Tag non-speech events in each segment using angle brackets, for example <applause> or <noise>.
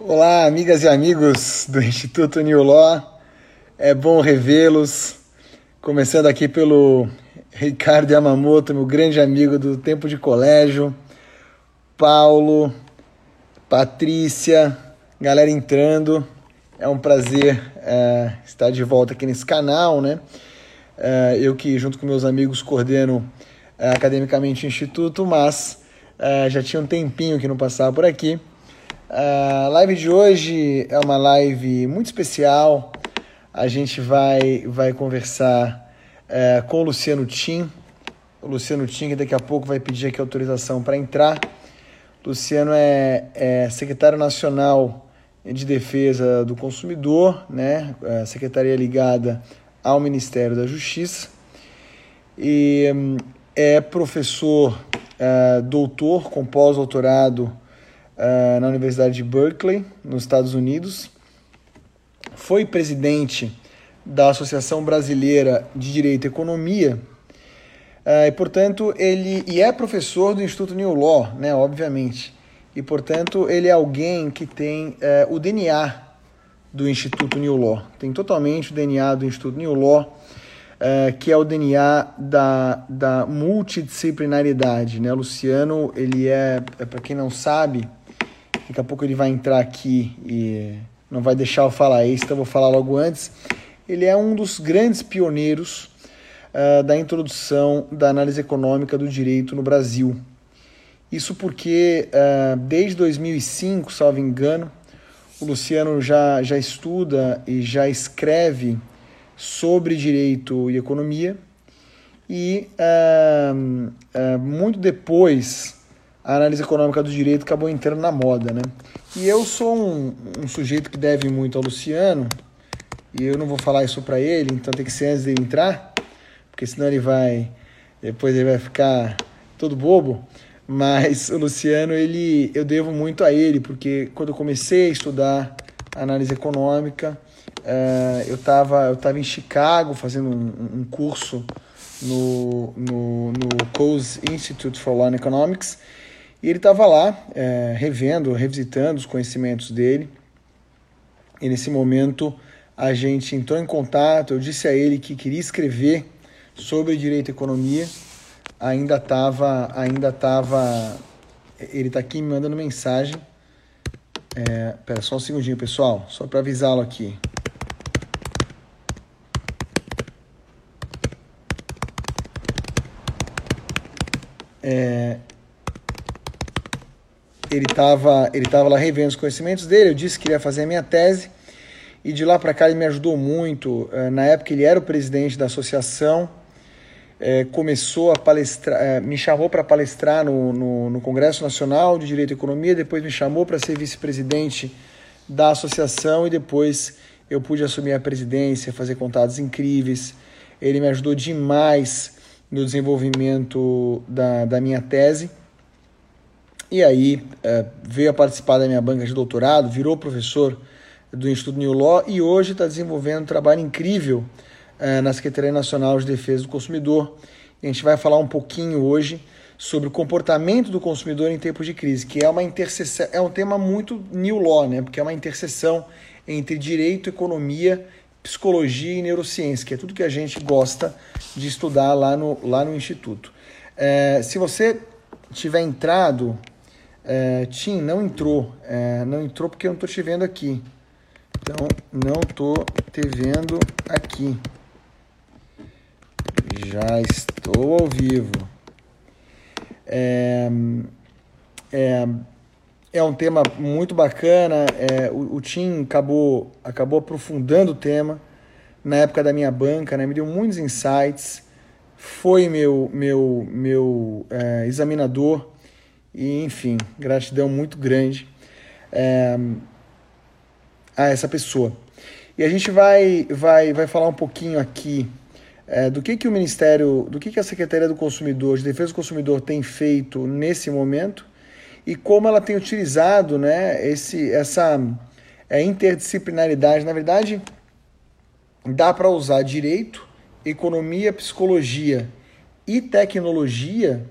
Olá, amigas e amigos do Instituto New Law. É bom revê-los. Começando aqui pelo Ricardo Yamamoto, meu grande amigo do tempo de colégio. Paulo, Patrícia, galera entrando. É um prazer é, estar de volta aqui nesse canal, né? É, eu que, junto com meus amigos, coordeno é, academicamente o Instituto, mas é, já tinha um tempinho que não passava por aqui. A live de hoje é uma live muito especial. A gente vai, vai conversar é, com o Luciano Tim. O Luciano Tim, que daqui a pouco vai pedir aqui autorização para entrar. Luciano é, é, secretário nacional de defesa do consumidor, né? É, secretaria ligada ao Ministério da Justiça. E hum, é professor, é, doutor com pós-doutorado uh, na Universidade de Berkeley, nos Estados Unidos. Foi presidente da Associação Brasileira de Direito e Economia. Uh, e, portanto, ele e é professor do Instituto New Law, né, obviamente. E, portanto, ele é alguém que tem uh, o DNA do Instituto New Law. Tem totalmente o DNA do Instituto New Law, uh, que é o DNA da, da multidisciplinaridade. Né? Luciano, ele é, é para quem não sabe, Daqui a pouco ele vai entrar aqui e não vai deixar eu falar isso, então eu vou falar logo antes. Ele é um dos grandes pioneiros uh, da introdução da análise econômica do direito no Brasil. Isso porque uh, desde 2005, salvo engano, o Luciano já, já estuda e já escreve sobre direito e economia. E uh, muito depois a análise econômica do direito acabou entrando na moda, né? E eu sou um, um sujeito que deve muito ao Luciano, e eu não vou falar isso para ele, então tem que ser antes dele entrar, porque senão ele vai, depois ele vai ficar todo bobo. Mas o Luciano, ele, eu devo muito a ele, porque quando eu comecei a estudar análise econômica, uh, eu estava eu tava em Chicago fazendo um, um curso no, no, no Coase Institute for Law and Economics, e ele estava lá, é, revendo, revisitando os conhecimentos dele. E nesse momento a gente entrou em contato. Eu disse a ele que queria escrever sobre direito e economia. Ainda estava, ainda estava. Ele está aqui me mandando mensagem. É, pera só um segundinho, pessoal, só para avisá-lo aqui. É, ele estava ele tava lá revendo os conhecimentos dele, eu disse que ia fazer a minha tese, e de lá para cá ele me ajudou muito. Eh, na época ele era o presidente da associação, é, começou a palestrar, é, me chamou para palestrar no, no, no, Congresso Nacional de Direito e Economia, depois me chamou para ser vice-presidente da associação e depois eu pude assumir a presidência, fazer contatos incríveis. Ele me ajudou demais no desenvolvimento da, da minha tese. E aí é, veio a participar da minha banca de doutorado, virou professor do Instituto New Law e hoje está desenvolvendo um trabalho incrível é, na Secretaria Nacional de Defesa do Consumidor. A gente vai falar um pouquinho hoje sobre o comportamento do consumidor em tempos de crise, que é uma interseção, é um tema muito New Law, né? Porque é uma interseção entre direito, economia, psicologia e neurociência, que é tudo que a gente gosta de estudar lá no, lá no Instituto. É, se você tiver entrado é, Tim, não entrou. É, não entrou porque eu não estou te vendo aqui. Então, não estou te vendo aqui. Já estou ao vivo. É, é, é um tema muito bacana. É, o, o Tim acabou, acabou aprofundando o tema na época da minha banca, né? me deu muitos insights. Foi meu, meu, meu é, examinador e, enfim, gratidão muito grande é, a essa pessoa. E a gente vai, vai, vai falar um pouquinho aqui é, do que, que o Ministério, do que, que a Secretaria do Consumidor, de Defesa do Consumidor tem feito nesse momento e como ela tem utilizado né, esse, essa é, interdisciplinaridade. Na verdade, dá para usar direito, economia, psicologia e tecnologia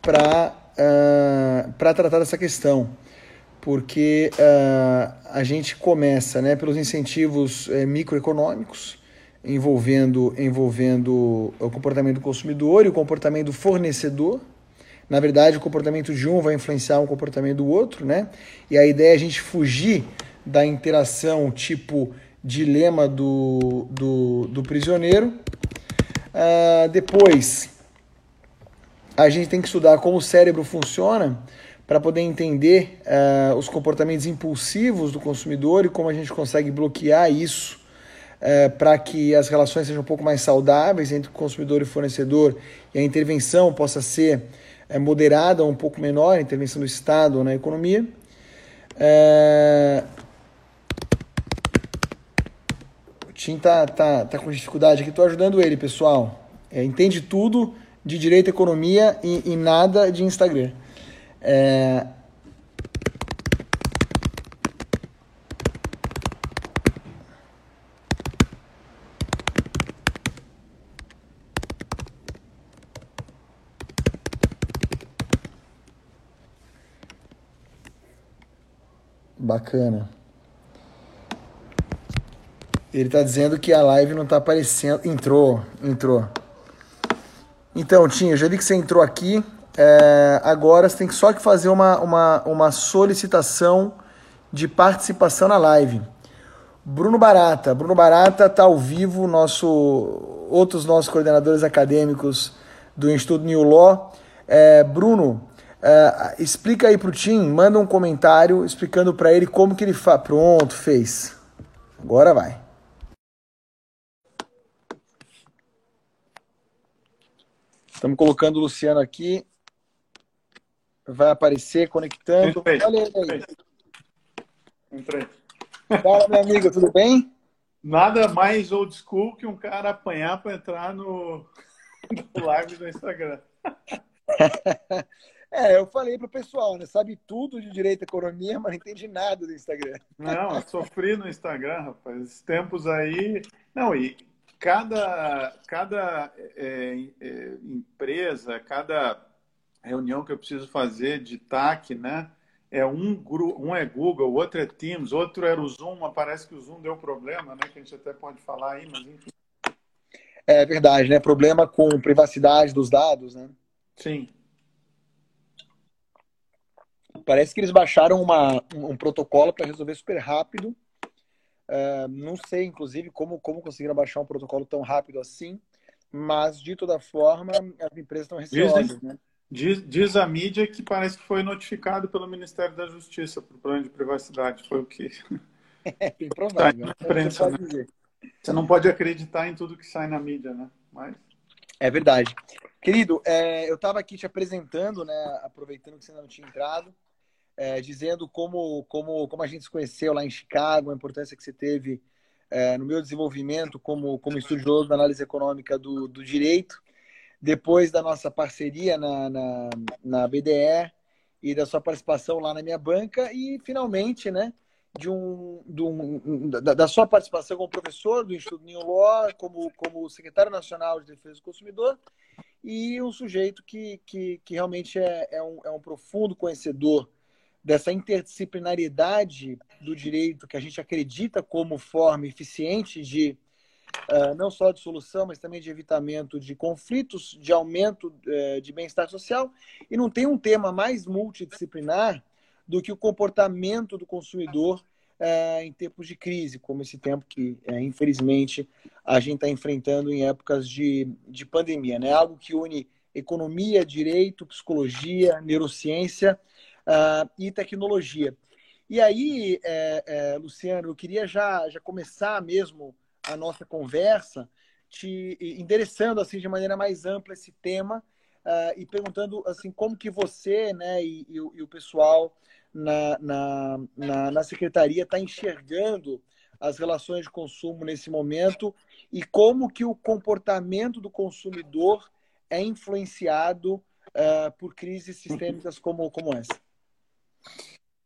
para ah, para tratar dessa questão. porque uh, a gente começa né, pelos incentivos eh, microeconômicos, envolvendo, envolvendo o comportamento do consumidor e o comportamento do fornecedor. Na verdade, o comportamento de um vai influenciar o comportamento do outro, né? E a ideia é a gente fugir da interação tipo dilema do, do, do prisioneiro. Uh, depois, a gente tem que estudar como o cérebro funciona para poder entender uh, os comportamentos impulsivos do consumidor e como a gente consegue bloquear isso uh, para que as relações sejam um pouco mais saudáveis entre o consumidor e o fornecedor e a intervenção possa ser uh, moderada, um pouco menor, a intervenção do Estado na economia. O Tim tá, tá, tá com dificuldade aqui, estou ajudando ele, pessoal. É, entende tudo de direito, economia e, e nada de Instagram. É... Bacana. Ele está dizendo que a live não está aparecendo. Entrou, entrou. Então, Tinho, já vi que você entrou aqui. É, agora você tem só que fazer uma, uma, uma solicitação de participação na live. Bruno Barata. Bruno Barata está ao vivo, nosso, outros nossos coordenadores acadêmicos do Instituto New Law. É, Bruno, é, explica aí para o Tim, manda um comentário explicando para ele como que ele faz. Pronto, fez. Agora vai. Estamos colocando o Luciano aqui vai aparecer conectando. Entrei. Olha ele aí. Entrei. Fala, meu amigo, tudo bem? Nada mais old school que um cara apanhar para entrar no, no live do Instagram. <laughs> É, eu falei pro pessoal, né? Sabe tudo de direito e economia, mas não entende nada do Instagram. Não, eu sofri no Instagram, rapaz. Esses tempos aí. Não, e cada, cada é, é, empresa, cada reunião que eu preciso fazer de TAC, né? É um, um é Google, o outro é Teams, outro era o Zoom, parece que o Zoom deu problema, né? Que a gente até pode falar aí, mas enfim. É verdade, né? Problema com privacidade dos dados, né? Sim. Parece que eles baixaram uma, um, protocolo para resolver super rápido. Uh, não sei, inclusive, como, como conseguiram baixar um protocolo tão rápido assim, mas de toda forma, as empresas estão receosas, Dizem, né? Diz, diz, a mídia que parece que foi notificado pelo Ministério da Justiça para o plano de privacidade. Foi o que. <laughs> É bem provável. Tá imprensa, né? Você não pode acreditar em tudo que sai na mídia, né? Mas... É verdade. Querido, é, eu estava aqui te apresentando, né? Aproveitando que você não tinha entrado, é, dizendo como, como, como a gente se conheceu lá em Chicago, a importância que você teve é, no meu desenvolvimento como, como estudioso da análise econômica do, do direito depois da nossa parceria na, na, na BDE e da sua participação lá na minha banca e finalmente, né, de um, de um da, da, sua participação como professor do Instituto New Law, como, como secretário nacional de defesa do consumidor e um sujeito que, que, que realmente é, é, um, é um profundo conhecedor dessa interdisciplinariedade do direito que a gente acredita como forma eficiente de uh, não só de solução, mas também de evitamento de conflitos, de aumento uh, de bem-estar social. E não tem um tema mais multidisciplinar do que o comportamento do consumidor uh, em tempos de crise, como esse tempo que, eh, infelizmente, a gente está enfrentando em épocas de, de pandemia. Né? Algo que une economia, direito, psicologia, neurociência e tecnologia. E aí, é, é, Luciano, eu queria já, já começar mesmo a nossa conversa, te endereçando assim de maneira mais ampla esse tema uh, e perguntando assim como que você, né, e, e, e o pessoal na, na, na, na secretaria está enxergando as relações de consumo nesse momento e como que o comportamento do consumidor é influenciado uh, por crises sistêmicas como, como essa.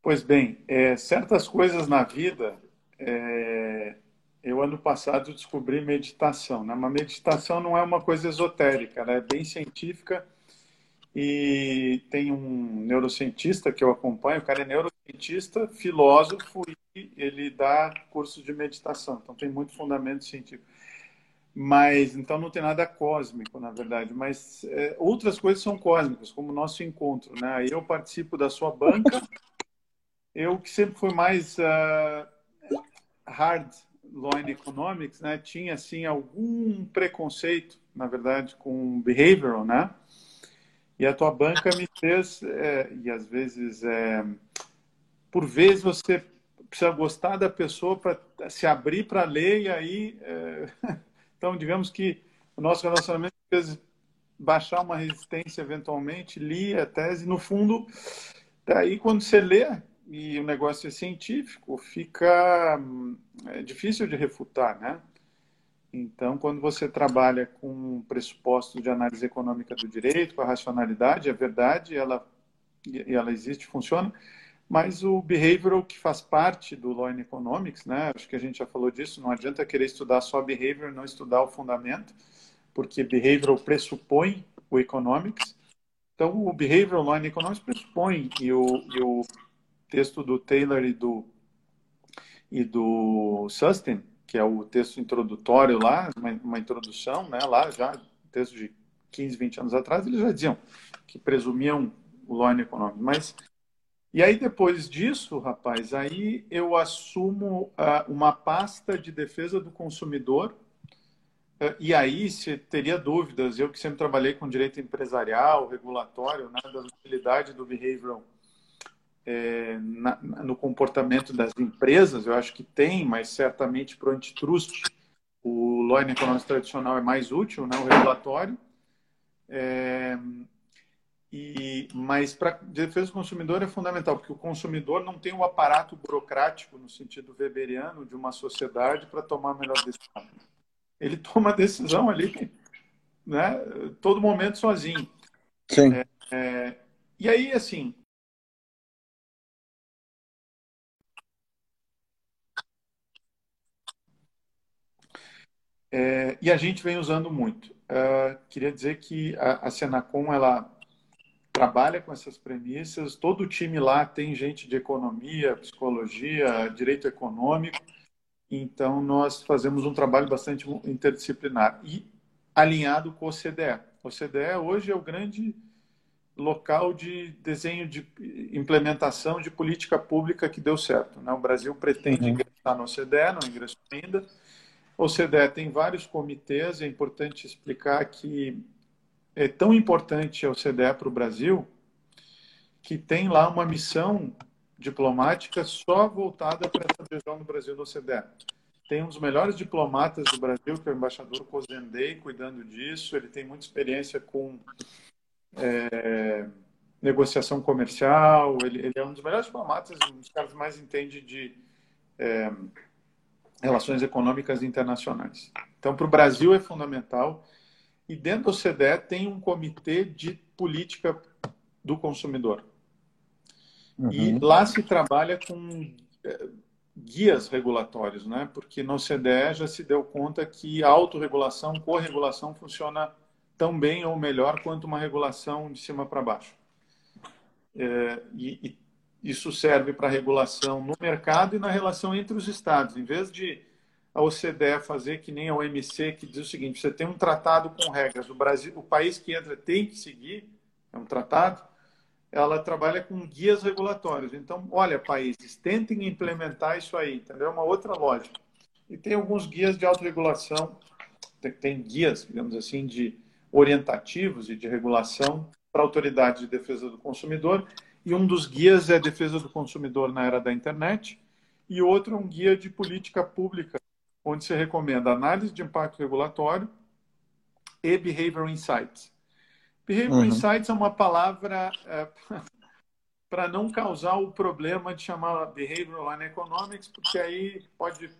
Pois bem, é, certas coisas na vida é, eu ano passado descobri meditação, né? Mas meditação não é uma coisa esotérica, ela é bem científica e tem um neurocientista que eu acompanho, o cara é neurocientista cientista, filósofo e ele dá cursos de meditação. Então tem muito fundamento científico. Mas então não tem nada cósmico, na verdade. Mas é, outras coisas são cósmicas, como o nosso encontro, né? Eu participo da sua banca. <laughs> Eu que sempre fui mais uh, hard and economics, né? Tinha assim algum preconceito, na verdade, com behavioral, né? E a tua banca me fez, é, e às vezes, é, por vezes você precisa gostar da pessoa para se abrir para ler e aí é, <laughs> Então, digamos que o nosso relacionamento fez baixar uma resistência eventualmente, li a tese, no fundo, daí quando você lê e o negócio é científico, fica é difícil de refutar, né? Então, quando você trabalha com pressupostos de análise econômica do direito, com a racionalidade, é verdade, ela, ela existe, funciona, mas o behavioral que faz parte do Law and Economics, né? Acho que a gente já falou disso, não adianta querer estudar só behavior, não estudar o fundamento, porque behavioral pressupõe o economics. Então, o behavioral Law and Economics pressupõe, e o, e o texto do Taylor e do, e do Sustin, que é o texto introdutório lá, uma, uma introdução, né? Lá já, texto de 15, 20 anos atrás, eles já diziam que presumiam o Law and Economics, mas e aí, depois disso, rapaz, aí eu assumo uh, uma pasta de defesa do consumidor. Uh, e aí, se teria dúvidas, eu que sempre trabalhei com direito empresarial, regulatório, né, da utilidade do behavioral é, na, no comportamento das empresas, eu acho que tem, mas certamente para o antitrust, o law and economics tradicional é mais útil, né, o regulatório. É, e, mas para defesa do consumidor é fundamental, porque o consumidor não tem o aparato burocrático, no sentido weberiano, de uma sociedade para tomar a melhor decisão. Ele toma a decisão ali, né, todo momento sozinho. Sim. É, é, e aí, assim, É, e a gente vem usando muito. Uh, queria dizer que a, a Senacom ela trabalha com essas premissas. Todo o time lá tem gente de economia, psicologia, direito econômico. Então, nós fazemos um trabalho bastante interdisciplinar e alinhado com o OCDE. O OCDE hoje é o grande local de desenho de implementação de política pública que deu certo. Né? O Brasil pretende uhum. ingressar no OCDE, não ingressou ainda. O OCDE tem vários comitês, é importante explicar que é tão importante ao CDE para o Brasil que tem lá uma missão diplomática só voltada para essa adesão do Brasil no CDE. Tem um dos melhores diplomatas do Brasil, que é o embaixador Cozendei, cuidando disso. Ele tem muita experiência com é, negociação comercial. Ele, ele, é um dos melhores diplomatas, um dos caras que mais entende de é, relações econômicas internacionais. Então, para o Brasil é fundamental e dentro do CDE tem um comitê de política do consumidor. Uhum. E lá se trabalha com é, guias regulatórios, né? Porque no CDE já se deu conta que a autorregulação, corregulação funciona tão bem ou melhor quanto uma regulação de cima para baixo. É, e, e isso serve para regulação no mercado e na relação entre os estados. Em vez de a OCDE fazer que nem a OMC, que diz o seguinte: você tem um tratado com regras, o Brasil, o país que entra tem que seguir, é um tratado. Ela trabalha com guias regulatórios. Então, olha, países, tentem implementar isso aí, entendeu? É uma outra lógica. E tem alguns guias de autorregulação, tem, guias, digamos assim, de orientativos e de regulação para a autoridade de defesa do consumidor. E um dos guias é a defesa do consumidor na era da internet, e outro é um guia de política pública onde se recomenda análise de impacto regulatório e Behavioral Insights. Behavioral uhum. Insights é uma palavra é, <laughs> para não causar o problema de chamar Behavioral and Economics, porque aí pode.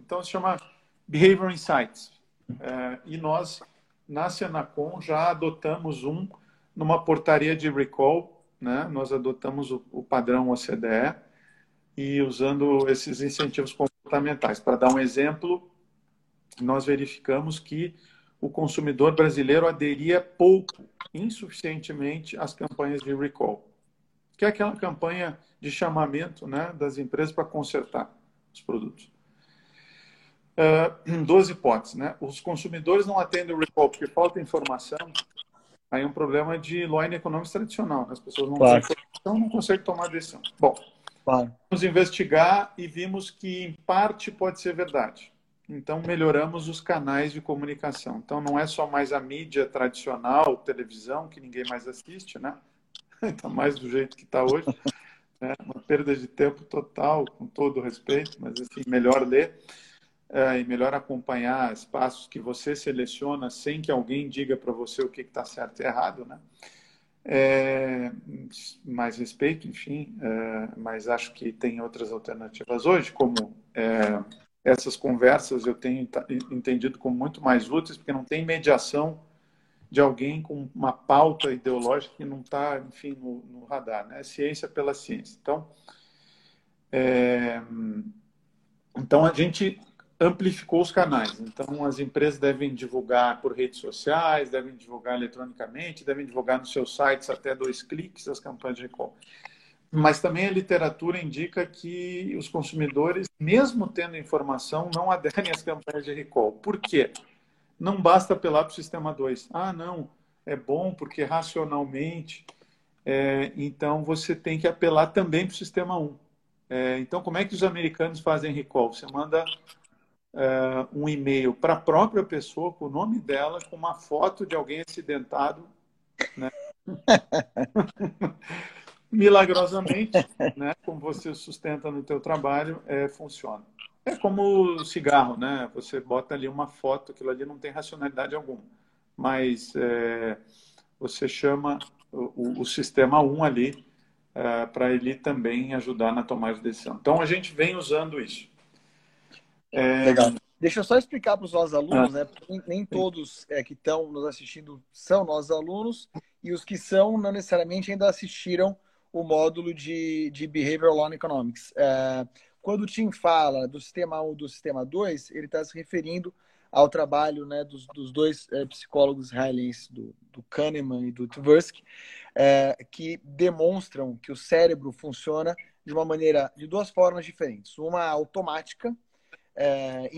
Então se chama Behavioral Insights. É, e nós, na Senacom, já adotamos um numa portaria de recall, né? nós adotamos o, o padrão OCDE e usando esses incentivos comportamentais. Para dar um exemplo, nós verificamos que o consumidor brasileiro aderia pouco, insuficientemente às campanhas de recall. que é aquela campanha de chamamento né, das empresas para consertar os produtos. Uh, duas hipóteses. Né? Os consumidores não atendem o recall porque falta informação. Aí é um problema de line econômico tradicional. Né? As pessoas não claro. têm informação, não conseguem tomar decisão. Bom, claro. vamos investigar e vimos que, em parte, pode ser verdade. Então, melhoramos os canais de comunicação. Então, não é só mais a mídia tradicional, televisão, que ninguém mais assiste, né? Está <laughs> mais do jeito que está hoje. <laughs> É uma perda de tempo total, com todo respeito, mas assim, melhor ler é, e melhor acompanhar espaços que você seleciona sem que alguém diga para você o que está certo e errado, né? É, mais respeito, enfim, é, mas acho que tem outras alternativas hoje, como é, essas conversas eu tenho entendido como muito mais úteis, porque não tem mediação de alguém com uma pauta ideológica que não está, enfim, no, no, radar, né? Ciência pela ciência. Então, é... então a gente amplificou os canais. Então, as empresas devem divulgar por redes sociais, devem divulgar eletronicamente, devem divulgar nos seus sites até dois cliques as campanhas de recall. Mas também a literatura indica que os consumidores, mesmo tendo informação, não aderem às campanhas de recall. Por quê? Não basta apelar para o sistema 2. Ah, não, é bom porque racionalmente. É, então você tem que apelar também para o sistema 1. É, então, como é que os americanos fazem recall? Você manda é, um e-mail para a própria pessoa, com o nome dela, com uma foto de alguém acidentado. Né? <laughs> milagrosamente, né, como você sustenta no teu trabalho, é, funciona. É como cigarro, né? Você bota ali uma foto, aquilo ali não tem racionalidade alguma, mas é, você chama o, o, sistema 1 ali é, para ele também ajudar na tomada de decisão. Então a gente vem usando isso. É... Legal. Deixa eu só explicar para os nossos alunos, ah. né? Nem, nem todos é, que estão nos assistindo são nossos alunos e os que são não necessariamente ainda assistiram o módulo de, de Behavioral Law Economics. É, quando o Tim fala do sistema 1 do sistema 2, ele está se referindo ao trabalho né, dos, dos dois é, psicólogos israelenses, do, do Kahneman e do Tversky, é, que demonstram que o cérebro funciona de uma maneira, de duas formas diferentes. Uma automática, é,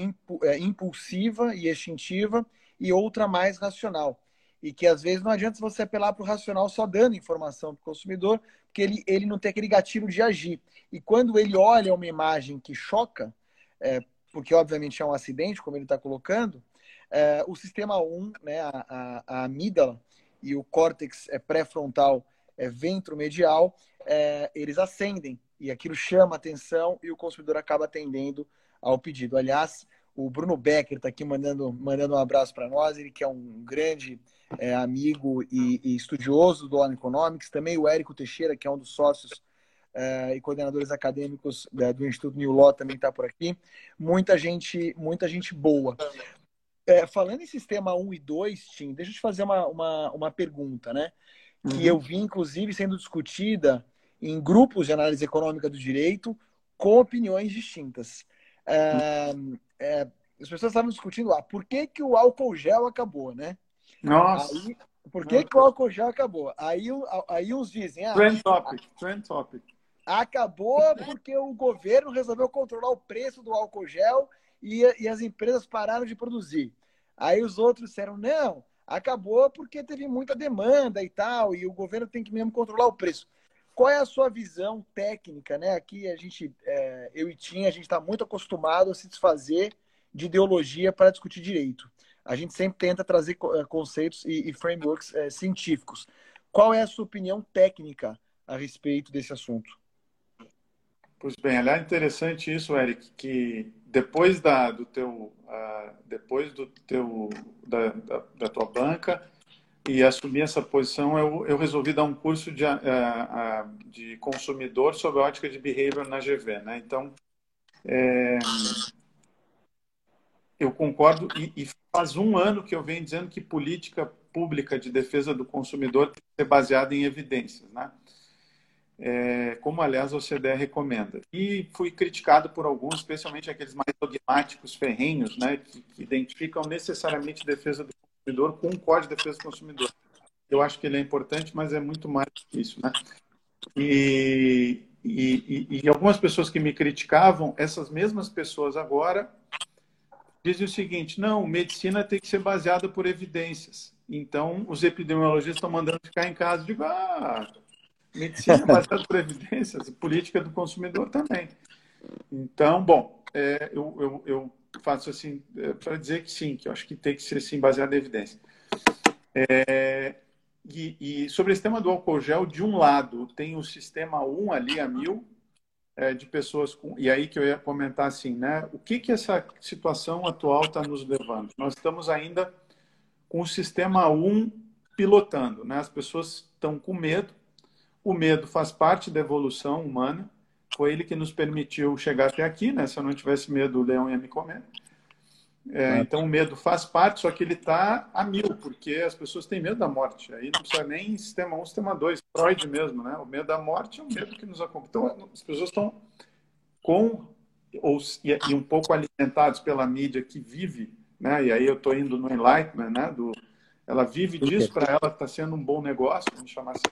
é, impulsiva e instintiva, e outra mais racional e que às vezes não adianta você apelar para o racional só dando informação para o consumidor, porque ele, ele não tem aquele gatilho de agir. E quando ele olha uma imagem que choca, é, porque obviamente é um acidente, como ele está colocando, é, o sistema 1, né, a, a, a amígdala e o córtex é, pré-frontal é, ventromedial, é, eles acendem e aquilo chama atenção e o consumidor acaba atendendo ao pedido. Aliás, o Bruno Becker está aqui mandando, mandando um abraço para nós, ele que é um grande é, amigo e, e, estudioso do Law Economics, também o Érico Teixeira, que é um dos sócios é, e coordenadores acadêmicos é, do Instituto New Law, também está por aqui. Muita gente, muita gente boa. É, falando em sistema 1 e 2, Tim, deixa eu te fazer uma, uma, uma pergunta, né? Que uhum. eu vi, inclusive, sendo discutida em grupos de análise econômica do direito com opiniões distintas. É, é, as pessoas estavam discutindo ah, por que, que o álcool gel acabou, né? Nossa! Aí, por que, que o álcool gel acabou? Aí, aí uns dizem... Ah, trend topic, trend topic. Acabou porque o governo resolveu controlar o preço do álcool gel e, e as empresas pararam de produzir. Aí os outros disseram, não, acabou porque teve muita demanda e tal, e o governo tem que mesmo controlar o preço. Qual é a sua visão técnica, né? Aqui a gente, é, eu e Tim, a gente está muito acostumado a se desfazer de ideologia para discutir direito. A gente sempre tenta trazer é, conceitos e, e frameworks é, científicos. Qual é a sua opinião técnica a respeito desse assunto? Pois bem, é interessante isso, Eric, que depois da do teu uh, depois do teu da, da, da tua banca e assumir essa posição, eu, eu resolvi dar um curso de, uh, uh, de consumidor sobre ótica de behavior na GV. Né? Então, é, eu concordo e, e, faz um ano que eu venho dizendo que política pública de defesa do consumidor tem que ser baseada em evidências, né? É, como aliás a OCDE recomenda. E fui criticado por alguns, especialmente aqueles mais dogmáticos, ferrenhos, né, que, que identificam necessariamente defesa do consumidor com o Código de Defesa do Consumidor. Eu acho que ele é importante, mas é muito mais que isso, né? E, e, e, algumas pessoas que me criticavam, essas mesmas pessoas agora dizem o seguinte: não, medicina tem que ser baseada por evidências. Então, os epidemiologistas estão mandando ficar em casa. Digo, ah, medicina é <laughs> baseada por evidências, política do consumidor também. Então, bom, é, eu, eu, eu, faço assim é, para dizer que sim, que eu acho que tem que ser sim baseado em evidência. É, e, e, sobre esse tema do álcool gel, de um lado tem o sistema 1 ali a mil é, de pessoas com. E aí que eu ia comentar assim, né? O que, que essa situação atual está nos levando? Nós estamos ainda com o sistema 1 pilotando, né? As pessoas estão com medo. O medo faz parte da evolução humana. Foi ele que nos permitiu chegar até aqui, né? Se eu não tivesse medo, o leão ia me comer. É, então o medo faz parte, só que ele está a mil, porque as pessoas têm medo da morte. Aí não precisa nem sistema 1, sistema 2, Freud mesmo, né? O medo da morte é o medo que nos acompanha. Então as pessoas estão com ou e, um pouco alimentados pela mídia que vive, né? E aí eu estou indo no enlightenment, né? Do, ela vive disso para ela está sendo um bom negócio, vamos chamar assim,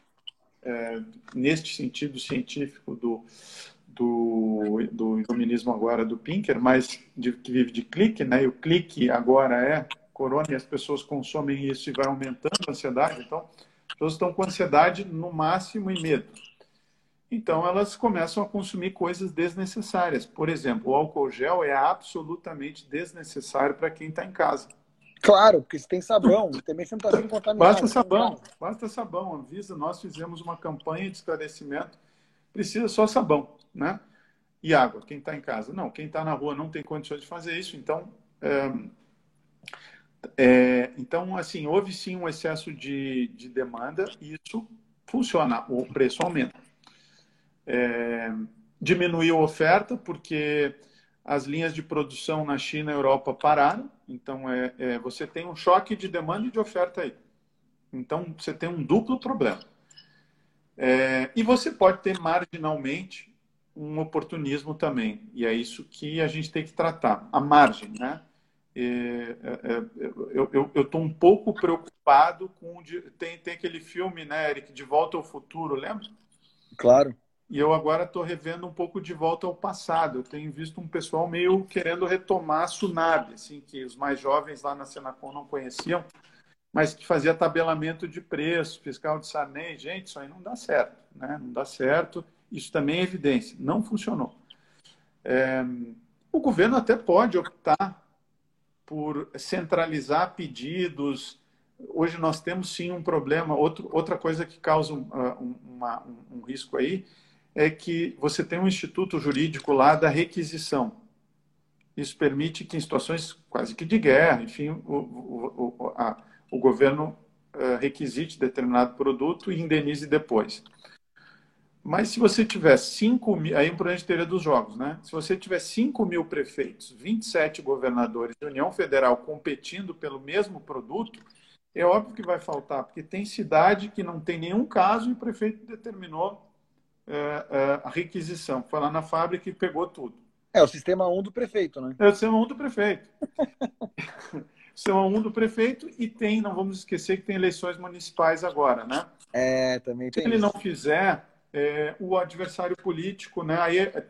é, neste sentido científico do do, do iluminismo agora do Pinker, mas de, que vive de clique, né? E o clique agora é corona e as pessoas consomem isso e vai aumentando a ansiedade. Então, as pessoas estão com ansiedade no máximo e medo. Então, elas começam a consumir coisas desnecessárias. Por exemplo, o álcool gel é absolutamente desnecessário para quem está em casa. Claro, porque se tem sabão, também você não está sendo contaminado. Basta sabão, basta sabão. Avisa, nós fizemos uma campanha de esclarecimento. Precisa só sabão né? E água, quem está em casa? Não, quem está na rua não tem condições de fazer isso, então. É, é, então, assim, houve sim um excesso de, de demanda e isso funciona, o preço aumenta. É, diminuiu a oferta porque as linhas de produção na China e Europa pararam, então é, é, você tem um choque de demanda e de oferta aí. Então você tem um duplo problema. É, e você pode ter marginalmente um oportunismo também. E é isso que a gente tem que tratar. A margem, né? É, é, é eu estou um pouco preocupado com... Tem, tem aquele filme, né, Eric, De Volta ao Futuro, lembra? Claro. E eu agora estou revendo um pouco De Volta ao Passado. Eu tenho visto um pessoal meio querendo retomar a Tsunami, assim, que os mais jovens lá na Senacom não conheciam, mas que fazia tabelamento de preço, fiscal de Sarney. Gente, isso aí não dá certo, né? Não dá certo isso também é evidência. Não funcionou. É, o governo até pode optar por centralizar pedidos. Hoje nós temos sim um problema. Outro, outra coisa que causa um, uma, um, um risco aí é que você tem um instituto jurídico lá da requisição. Isso permite que em situações quase que de guerra, enfim, o, o, o, a, o governo uh, requisite determinado produto e indenize depois. Mas se você tiver 5 mil, aí é problema de teoria dos jogos, né? Se você tiver 5 mil prefeitos, 27 governadores de União Federal competindo pelo mesmo produto, é óbvio que vai faltar, porque tem cidade que não tem nenhum caso e o prefeito determinou é, é, a requisição. Foi lá na fábrica e pegou tudo. É o sistema 1 do prefeito, né? É o sistema 1 do prefeito. <laughs> sistema 1 do prefeito e tem, não vamos esquecer que tem eleições municipais agora, né? É, também tem. Se ele isso. não fizer, é, o adversário político, né? Aí é,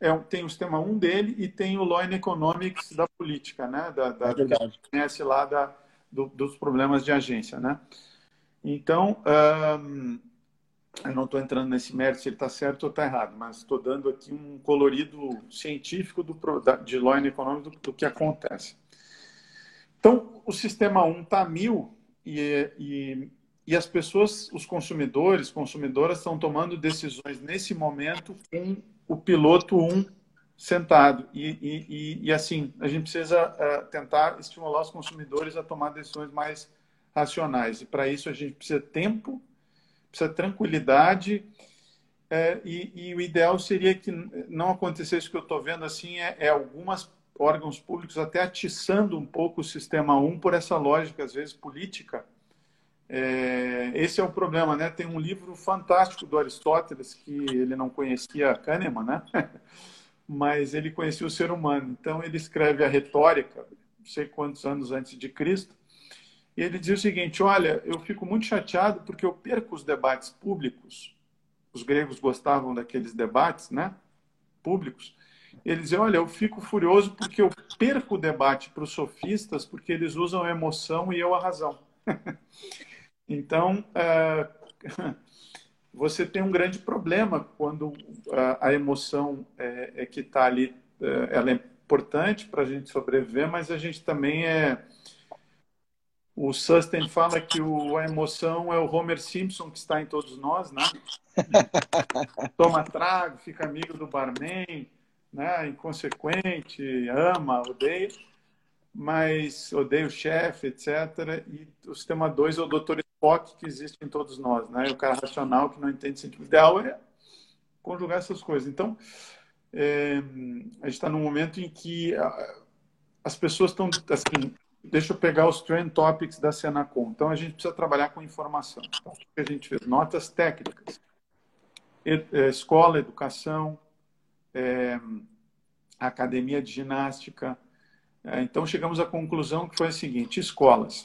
é, tem o sistema 1 dele e tem o Law and Economics da política, né? Da, da, é que a gente conhece lá da, do, dos problemas de agência, né? Então, eu não estou entrando nesse mérito se ele está certo ou está errado, mas estou dando aqui um colorido científico do, de Law and Economics do, do que acontece. Então, o sistema 1 está mil e, e e as pessoas, os consumidores, consumidoras, estão tomando decisões nesse momento com o piloto 1 sentado. E, e, e, assim, a gente precisa uh, tentar estimular os consumidores a tomar decisões mais racionais. E para isso a gente precisa tempo, precisa tranquilidade. É, e, e, o ideal seria que não acontecesse o que eu estou vendo assim, é, é algumas órgãos públicos até atiçando um pouco o sistema 1 por essa lógica, às vezes, política, é, esse é o problema, né? Tem um livro fantástico do Aristóteles que ele não conhecia Kahneman, né? <laughs> Mas ele conhecia o ser humano. Então ele escreve a retórica, não sei quantos anos antes de Cristo, e ele diz o seguinte: olha, eu fico muito chateado porque eu perco os debates públicos os gregos gostavam daqueles debates, né? Públicos. Eles dizem, olha, eu fico furioso porque eu perco o debate para os sofistas porque eles usam a emoção e eu a razão. <laughs> então, é, <laughs> você tem um grande problema quando a, a emoção é, é que está ali, é, ela é importante para a gente sobreviver, mas a gente também é o Sustain fala que o, a emoção é o Homer Simpson que está em todos nós, né? <laughs> Toma trago, fica amigo do barman, né? inconsequente, ama, odeia, mas odeia o chefe, etc. E o sistema 2 é o Dr. Spock que existe em todos nós. Né? O cara racional que não entende sentido ideal é conjugar essas coisas. Então, é, a gente está num momento em que as pessoas estão assim, deixa eu pegar os trend topics da Senacom. Então, a gente precisa trabalhar com informação. Então, o que a gente fez? Notas técnicas. É, escola, educação, é, academia de ginástica. É, então, chegamos à conclusão que foi a seguinte: escolas.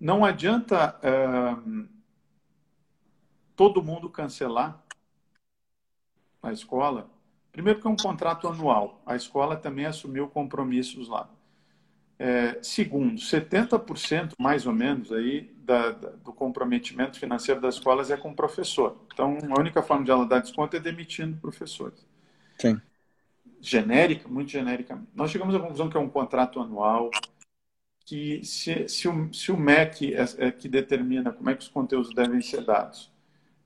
Não adianta é, todo mundo cancelar a escola. Primeiro que é um contrato anual. A escola também assumiu compromissos lá. É, segundo, 70% mais ou menos aí da, da, do comprometimento financeiro das escolas é com o professor. Então, a única forma de ela dar desconto é demitindo professores. Sim. Genérica, muito genérica. Nós chegamos à conclusão que é um contrato anual, que se, se, o, se o MEC é, é que determina como é que os conteúdos devem ser dados,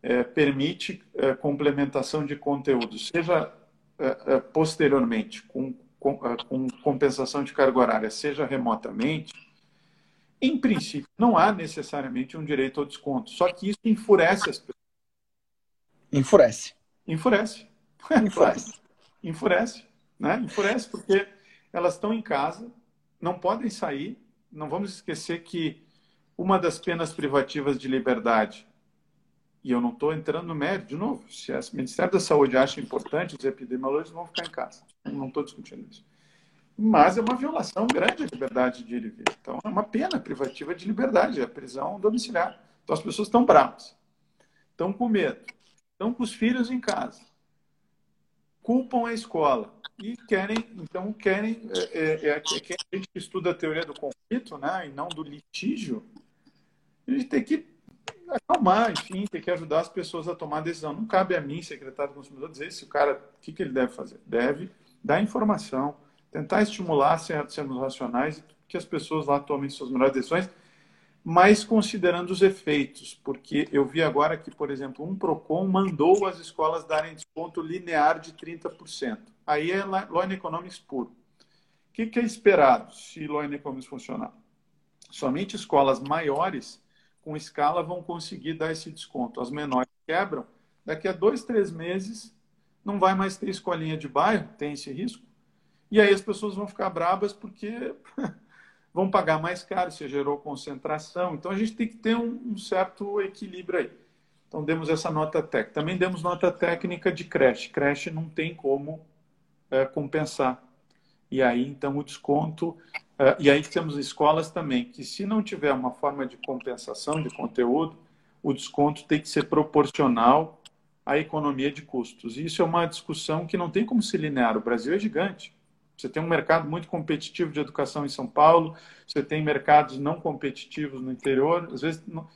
é, permite é, complementação de conteúdos, seja é, é, posteriormente com com, com compensação de carga horária, seja remotamente, em princípio, não há necessariamente um direito ao desconto. Só que isso enfurece as pessoas. Enfurece. Enfurece. Enfurece. <laughs> enfurece. Né? Enfurece porque elas estão em casa, não podem sair. Não vamos esquecer que uma das penas privativas de liberdade e eu não estou entrando no mérito, de novo, se o Ministério da Saúde acha importante, os epidemiologistas vão ficar em casa. Não estou discutindo isso. Mas é uma violação grande da liberdade de ir e vir. Então, é uma pena privativa de liberdade, é a prisão domiciliar. Então, as pessoas estão bravas, estão com medo, estão com os filhos em casa, culpam a escola e querem, então, querem, é, é, é, é a gente que estuda a teoria do conflito, né, e não do litígio, a gente tem que acalmar, enfim, tem que ajudar as pessoas a tomar decisão. Não cabe a mim, secretário do consumidor, dizer se o cara, o que, que ele deve fazer. Deve dar informação, tentar estimular sermos racionais que as pessoas lá tomem suas melhores decisões, mas considerando os efeitos, porque eu vi agora que, por exemplo, um PROCON mandou as escolas darem desconto linear de 30%. Aí é Law Economics puro. O que, é esperado se Law Economics funcionar? Somente escolas maiores com escala vão conseguir dar esse desconto. As menores quebram, daqui a dois, três meses não vai mais ter escolinha de bairro, tem esse risco. E aí as pessoas vão ficar brabas porque <laughs> vão pagar mais caro, você gerou concentração. Então a gente tem que ter um, um certo equilíbrio aí. Então demos essa nota técnica. Também demos nota técnica de creche. Creche não tem como é, compensar. E aí então o desconto Uh, e aí temos escolas também que, se não tiver uma forma de compensação de conteúdo, o desconto tem que ser proporcional à economia de custos. E isso é uma discussão que não tem como se linear. O Brasil é gigante. Você tem um mercado muito competitivo de educação em São Paulo, você tem mercados não competitivos no interior. Às vezes, não...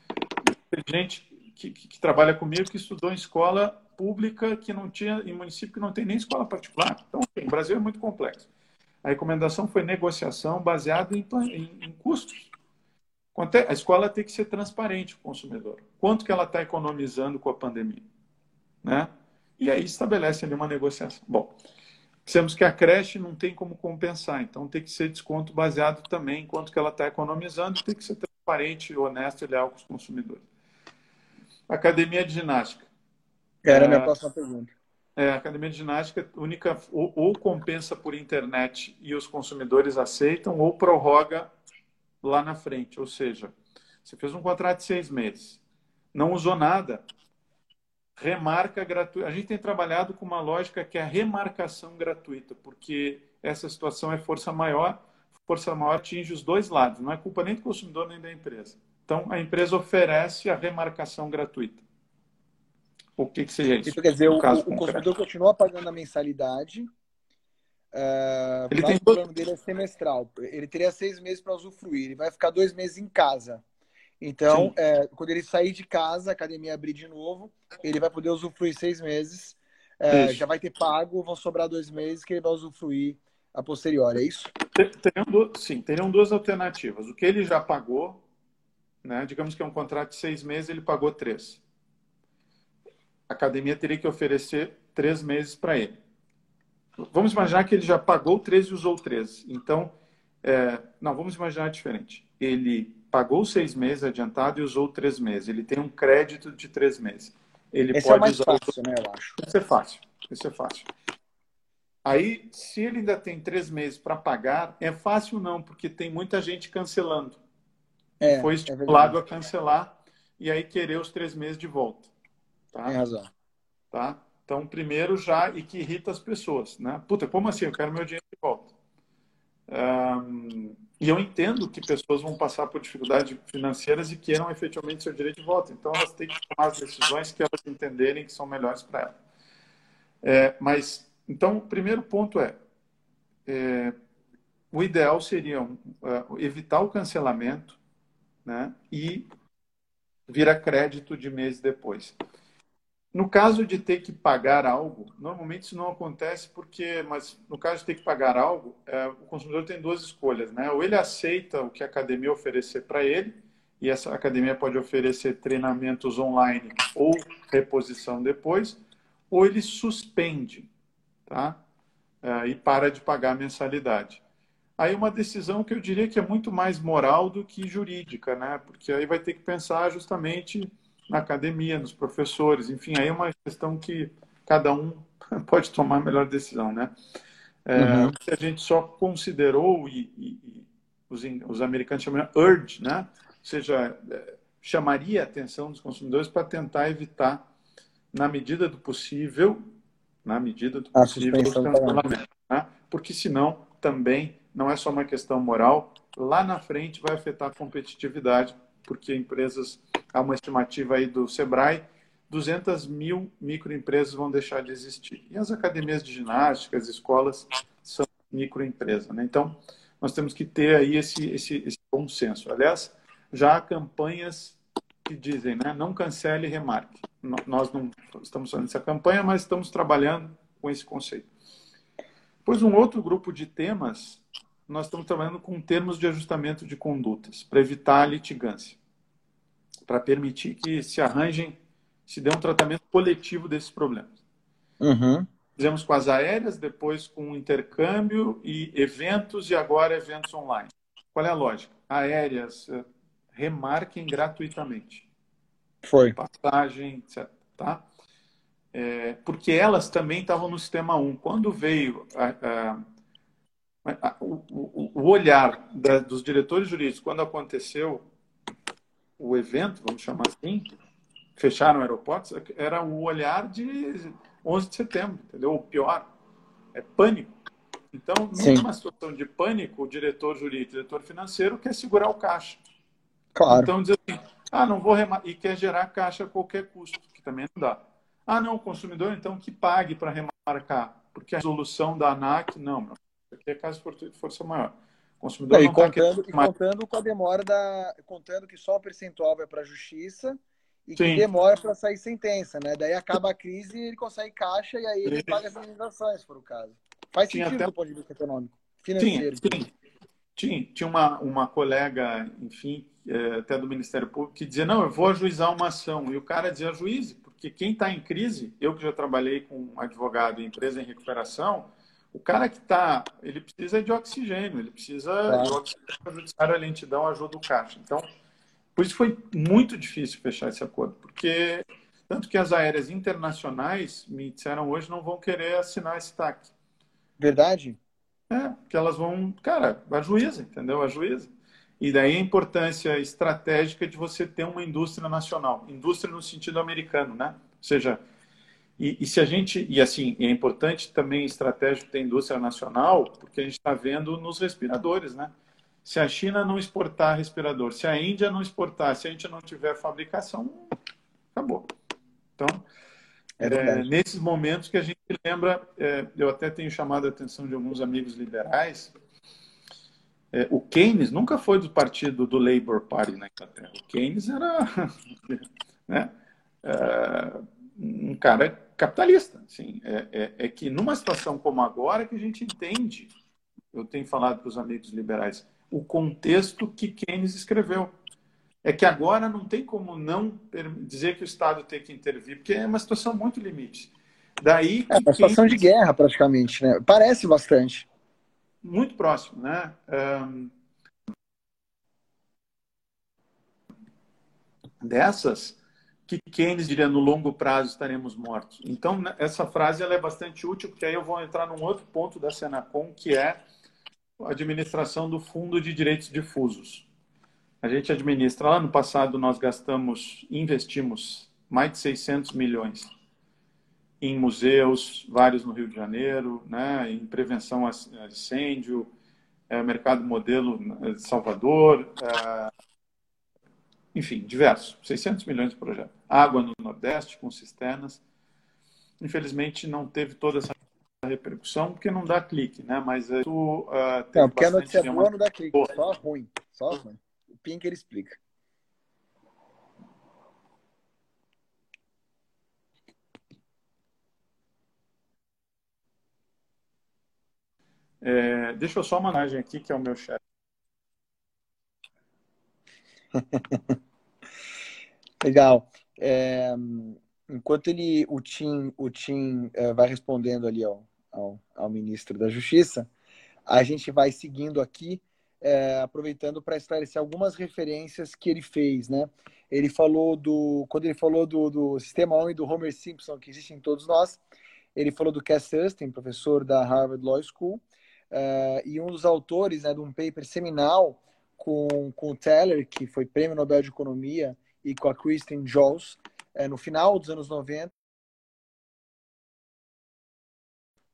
tem gente que, que, que, trabalha comigo que estudou em escola pública que não tinha, em município que não tem nem escola particular. Então, o Brasil é muito complexo. A recomendação foi negociação baseada em, em, em custos. É, a escola tem que ser transparente com o consumidor. Quanto que ela está economizando com a pandemia? Né? E aí estabelece ali uma negociação. Bom, dissemos que a creche não tem como compensar, então tem que ser desconto baseado também quanto que ela está economizando, tem que ser transparente, honesto e leal com os consumidores. Academia de ginástica. Era a minha ah, próxima pergunta. É, a academia de ginástica única ou, ou, compensa por internet e os consumidores aceitam, ou prorroga lá na frente. Ou seja, você fez um contrato de seis meses, não usou nada, remarca gratuita. A gente tem trabalhado com uma lógica que é a remarcação gratuita, porque essa situação é força maior, força maior atinge os dois lados, não é culpa nem do consumidor nem da empresa. Então, a empresa oferece a remarcação gratuita. O que, que seria isso? Então, quer dizer, o, o consumidor continua pagando a mensalidade, uh, ele tem o plano dele é semestral. Ele teria seis meses para usufruir. Ele vai ficar dois meses em casa. Então, é, quando ele sair de casa, a academia abrir de novo, ele vai poder usufruir seis meses. É, já vai ter pago, vão sobrar dois meses que ele vai usufruir a posteriori, é isso? Teriam, sim, teriam duas alternativas. O que ele já pagou, né, digamos que é um contrato de seis meses, ele pagou três. A academia teria que oferecer três meses para ele. Vamos imaginar que ele já pagou três e usou três. Então, é, não, vamos imaginar diferente. Ele pagou seis meses adiantado e usou três meses. Ele tem um crédito de três meses. Ele Esse pode é mais usar fácil, né, eu acho. Isso é fácil. Isso é fácil. Aí, se ele ainda tem três meses para pagar, é fácil não, porque tem muita gente cancelando. É, Foi é estimulado é a cancelar e aí querer os três meses de volta. Tá? Tem razão. Tá? Então, primeiro já, e que irrita as pessoas, né? Puta, como assim? Eu quero meu dinheiro de volta. Um, e eu entendo que pessoas vão passar por dificuldades financeiras e queiram efetivamente seu direito de voto. Então, elas têm que tomar as decisões que elas entenderem que são melhores para elas. É, mas então, o primeiro ponto é, é o ideal seria uh, evitar o cancelamento né, e vir a crédito de mês depois. No caso de ter que pagar algo, normalmente isso não acontece porque, mas no caso de ter que pagar algo, é, o consumidor tem duas escolhas, né? Ou ele aceita o que a academia oferecer para ele, e essa academia pode oferecer treinamentos online ou reposição depois, ou ele suspende tá? É, e para de pagar a mensalidade. Aí uma decisão que eu diria que é muito mais moral do que jurídica, né? Porque aí vai ter que pensar justamente na academia, nos professores, enfim, aí é uma questão que cada um <laughs> pode tomar a melhor decisão, né? É, uhum. A gente só considerou e, e, e os, os, americanos chamam urge, né? Ou seja, é, chamaria a atenção dos consumidores para tentar evitar, na medida do possível, na medida do possível, o cancelamento. Né? Porque senão também não é só uma questão moral, lá na frente vai afetar a competitividade, porque empresas, há uma estimativa aí do Sebrae, 200 mil microempresas vão deixar de existir. E as academias de ginástica, as escolas, são microempresas. Né? Então, nós temos que ter aí esse, esse, esse bom senso. Aliás, já há campanhas que dizem, né, não cancele e remarque. Nós não estamos fazendo essa campanha, mas estamos trabalhando com esse conceito. Pois um outro grupo de temas, nós estamos trabalhando com termos de ajustamento de condutas, para evitar a litigância, para permitir que se arranjem, se dê um tratamento coletivo desses problemas. Uhum. Fizemos com as aéreas, depois com intercâmbio e eventos, e agora eventos online. Qual é a lógica? Aéreas, eh, remarquem gratuitamente. Foi. Passagem, etc. Tá? É, porque elas também estavam no sistema 1. Quando veio a, a, a, o, o, olhar da, dos diretores jurídicos, quando aconteceu o evento, vamos chamar assim, fecharam aeroportos, era o olhar de 11 de setembro, entendeu? O pior, é pânico. Então, numa situação de pânico, o diretor jurídico, o diretor financeiro quer segurar o caixa. Claro. Então diz assim, ah, não vou remar e quer gerar caixa a qualquer custo, que também não dá. Ah, não, o consumidor então que pague para remarcar, porque a resolução da ANAC, não, meu, isso aqui é caso de força maior. O consumidor não, e, tá contando, tá e contando com a demora da. Contando que só o percentual vai para a justiça e que Sim. demora para sair sentença, né? Daí acaba a crise e ele consegue caixa e aí ele paga as indenizações, se for o caso. Faz sentido até... do ponto de vista econômico, financeiro. Sim, sim. Tinha, tinha uma, uma colega, enfim, é, até do Ministério Público, que dizia: não, eu vou ajuizar uma ação. E o cara dizia: juíze, porque quem está em crise, eu que já trabalhei com advogado em empresa em recuperação, o cara que está, ele precisa de oxigênio, ele precisa claro. de oxigênio para judiciário, a lentidão ajuda o caixa. Então, por isso foi muito difícil fechar esse acordo, porque tanto que as aéreas internacionais me disseram hoje não vão querer assinar esse TAC. Verdade? É, que elas vão, cara, ajuiza, entendeu? Ajuiza. E daí a importância estratégica de você ter uma indústria nacional, indústria no sentido americano, né? Ou seja, e, e se a gente, e assim, é importante também estratégico ter indústria nacional, porque a gente está vendo nos respiradores, né? Se a China não exportar respirador, se a Índia não exportar, se a gente não tiver fabricação, acabou. Então, É, é nesses momentos que a gente lembra, é, eu até tenho chamado a atenção de alguns amigos liberais, é, o Keynes nunca foi do partido do Labour Party na Inglaterra. O Keynes era <laughs> né, é, um cara capitalista. Assim, é, é, que numa situação como agora que a gente entende, eu tenho falado para os amigos liberais, o contexto que Keynes escreveu é que agora não tem como não dizer que o Estado tem que intervir, porque é uma situação muito limite. Daí é uma situação quem... de guerra, praticamente, né? Parece bastante. Muito próximo, né? Um... Dessas, que Keynes diria no longo prazo estaremos mortos. Então, né, essa frase ela é bastante útil, porque aí eu vou entrar num outro ponto da Senacom, que é a administração do Fundo de Direitos Difusos. A gente administra, lá no passado nós gastamos, investimos mais de 600 milhões em museus, vários no Rio de Janeiro, né, em prevenção a incêndio, é, mercado modelo de Salvador, é, enfim, diversos, 600 milhões de projetos. Água no Nordeste, com cisternas. Infelizmente não teve toda essa repercussão, porque não dá clique, né? Mas isso uh, Não, porque a notícia boa não dá clique, só ruim, só ruim. Pinker explica. É, deixa eu só uma imagem aqui, que é o meu chat. <laughs> Legal. É, enquanto ele, o Tim, o Tim é, vai respondendo ali ao, ao, ao, ministro da Justiça, a gente vai seguindo aqui é, aproveitando para esclarecer algumas referências que ele fez, né? Ele falou do, quando ele falou do, do sistema 1 e do Homer Simpson que existe em todos nós, ele falou do Cass Sustin, professor da Harvard Law School, uh, e um dos autores né, de um paper seminal com, com o Teller, que foi prêmio Nobel de Economia, e com a Kristen Jones, uh, no final dos anos 90,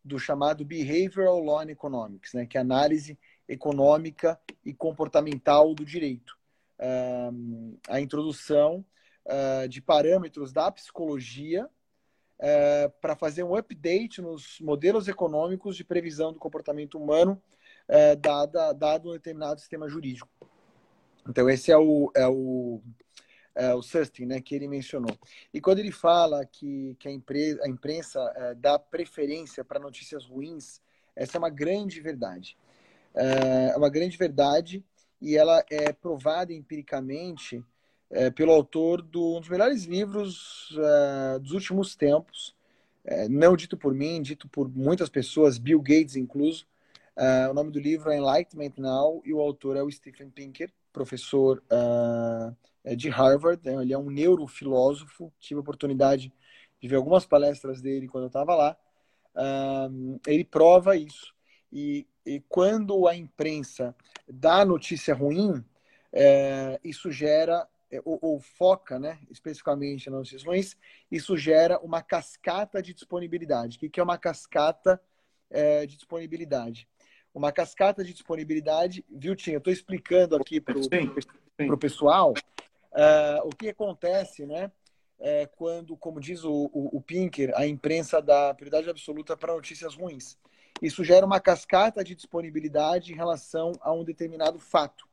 do chamado Behavioral Law and Economics, né, que é análise econômica e comportamental do direito. Uh, a introdução uh, de parâmetros da psicologia uh, para fazer um update nos modelos econômicos de previsão do comportamento humano dada, dado um determinado sistema jurídico. Então, esse é o, é o, é o Sustin, né, que ele mencionou. E quando ele fala que, que a, a imprensa dá preferência para notícias ruins, essa é uma grande verdade é uma grande verdade e ela é provada empiricamente é, pelo autor de um dos melhores livros é, dos últimos tempos, é, não dito por mim, dito por muitas pessoas, Bill Gates incluso. É, o nome do livro é Enlightenment Now e o autor é o Stephen Pinker, professor é, de Harvard. Né? Ele é um neurofilósofo. Tive a oportunidade de ver algumas palestras dele quando eu estava lá. ele prova isso. E e quando a imprensa dá notícia ruim, é, isso gera, é, ou, ou, foca né, especificamente nas notícias ruins, isso gera uma cascata de disponibilidade. O que, é uma cascata de disponibilidade? Uma cascata de disponibilidade, viu, Tinha? Eu estou explicando aqui para o pessoal uh, o que acontece, né? É, quando, como diz o, o, o Pinker, a imprensa dá prioridade absoluta para notícias ruins. Isso gera uma cascata de disponibilidade em relação a um determinado fato.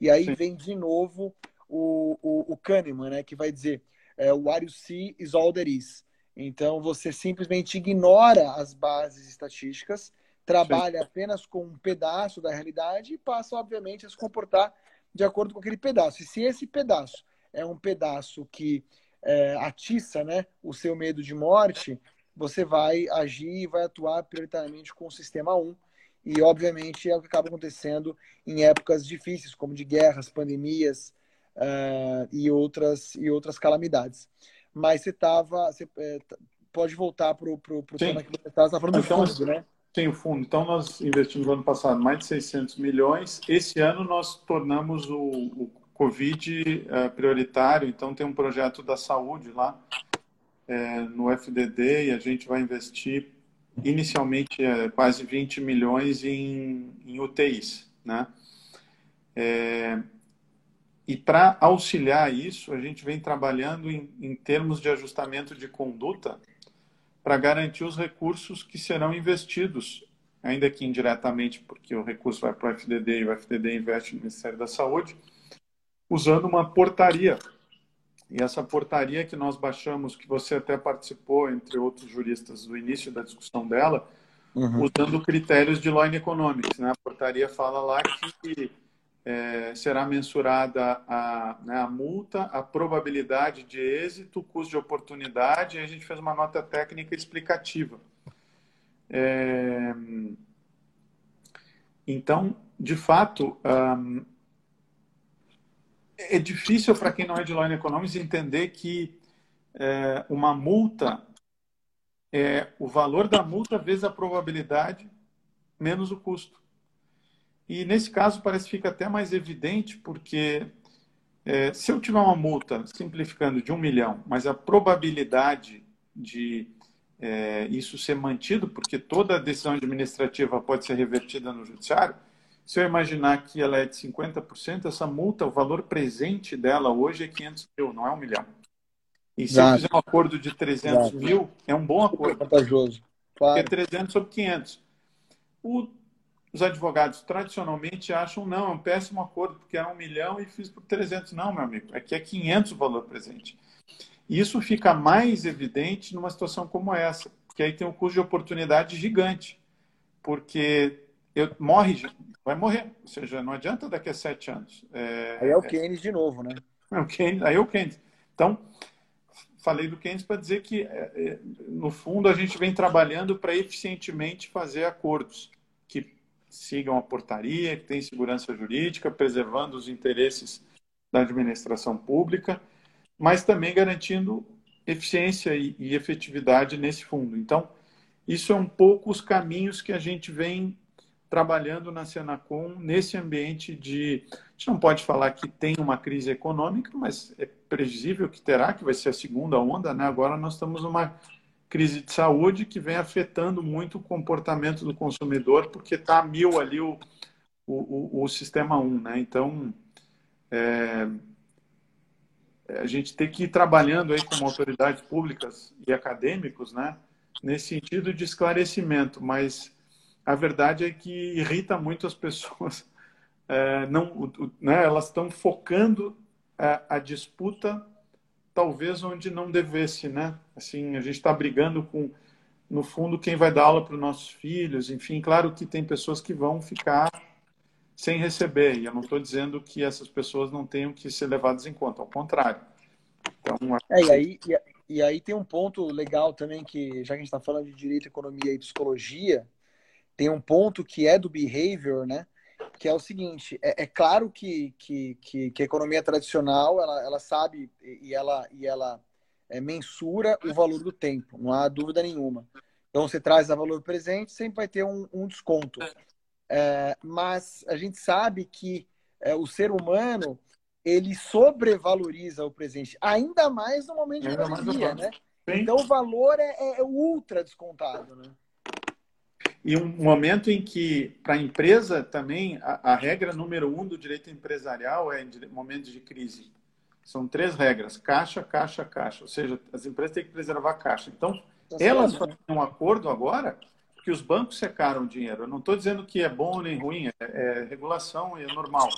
E aí Sim. vem de novo o, o, o Kahneman, né, que vai dizer é, what you see is all there is. Então você simplesmente ignora as bases estatísticas, trabalha Sim. apenas com um pedaço da realidade e passa, obviamente, a se comportar de acordo com aquele pedaço. E se esse pedaço é um pedaço que é, atiça né, o seu medo de morte, você vai agir e vai atuar prioritariamente com o sistema 1. E, obviamente, é o que acaba acontecendo em épocas difíceis, como de guerras, pandemias uh, e, outras, e outras calamidades. Mas você estava. Você é, pode voltar para o tema que você estava falando do fundo, né? Tem o fundo. Então, nós investimos no ano passado mais de 600 milhões. Esse ano, nós tornamos o, o Covid uh, prioritário. Então, tem um projeto da saúde lá é, no FDD e a gente vai investir inicialmente é, quase 20 milhões em, em UTIs, né? É, e para auxiliar isso, a gente vem trabalhando em, em, termos de ajustamento de conduta para garantir os recursos que serão investidos, ainda que indiretamente, porque o recurso vai para o FDD e o FDD investe no Ministério da Saúde, usando uma portaria. E essa portaria que nós baixamos, que você até participou, entre outros juristas, do início da discussão dela, uhum. usando critérios de Law Economics. Né? A portaria fala lá que é, será mensurada a, né, a multa, a probabilidade de êxito, o custo de oportunidade, e a gente fez uma nota técnica explicativa. É, então, de fato, um, é difícil para quem não é de Law Economics entender que é, uma multa é o valor da multa vezes a probabilidade menos o custo. E nesse caso parece que fica até mais evidente, porque é, se eu tiver uma multa, simplificando, de um milhão, mas a probabilidade de é, isso ser mantido, porque toda decisão administrativa pode ser revertida no judiciário, se eu imaginar que ela é de 50%, essa multa, o valor presente dela hoje é 500 mil, não é um milhão. E se Exato. eu fizer um acordo de 300 Exato. mil, é um bom acordo. Vantajoso. Claro. Porque é 300 sobre 500. O os advogados tradicionalmente acham, não, é um péssimo acordo, porque era um milhão e fiz por 300. Não, meu amigo, aqui é 500 o valor presente. Isso fica mais evidente numa situação como essa, porque aí tem um custo de oportunidade gigante, porque eu, morre, vai morrer, ou seja, não adianta daqui a sete anos. É, aí é o Keynes de novo, né? É o Keynes, aí é o Keynes. Então, falei do Keynes para dizer que, é, é, no fundo, a gente vem trabalhando para eficientemente fazer acordos que sigam a portaria, que tem segurança jurídica, preservando os interesses da administração pública, mas também garantindo eficiência e, efetividade nesse fundo. Então, isso é um pouco os caminhos que a gente vem trabalhando na Senacom nesse ambiente de. A gente não pode falar que tem uma crise econômica, mas é previsível que terá, que vai ser a segunda onda, né? Agora nós estamos numa crise de saúde que vem afetando muito o comportamento do consumidor, porque está mil ali o, o, o, sistema 1. Né? Então, é, a gente tem que ir trabalhando aí como autoridades públicas e acadêmicos né? nesse sentido de esclarecimento, mas a verdade é que irrita muito as pessoas. <laughs> É, não, né? Elas estão focando a, a disputa talvez onde não devesse, né? Assim, a gente está brigando com, no fundo, quem vai dar aula para os nossos filhos. Enfim, claro que tem pessoas que vão ficar sem receber. E eu não estou dizendo que essas pessoas não tenham que ser levadas em conta, ao contrário. Então, é, e, aí, e, e, aí tem um ponto legal também que, já que a gente está falando de direito, economia e psicologia, tem um ponto que é do behavior, né? Que é o seguinte: é, é claro que, que, que, que, a economia tradicional ela, ela sabe e ela, e ela é, mensura o valor do tempo, não há dúvida nenhuma. Então, você traz a valor presente, sempre vai ter um, um desconto. É, mas a gente sabe que é, o ser humano ele sobrevaloriza o presente, ainda mais no momento de pandemia, né? Então, o valor é, é ultra descontado, né? E um momento em que, para a empresa também, a, a, regra número um do direito empresarial é em momentos de crise. São três regras: caixa, caixa, caixa. Ou seja, as empresas têm que preservar a caixa. Então, tá elas fazem um acordo agora que os bancos secaram o dinheiro. Eu não estou dizendo que é bom nem ruim, é, é regulação e é normal.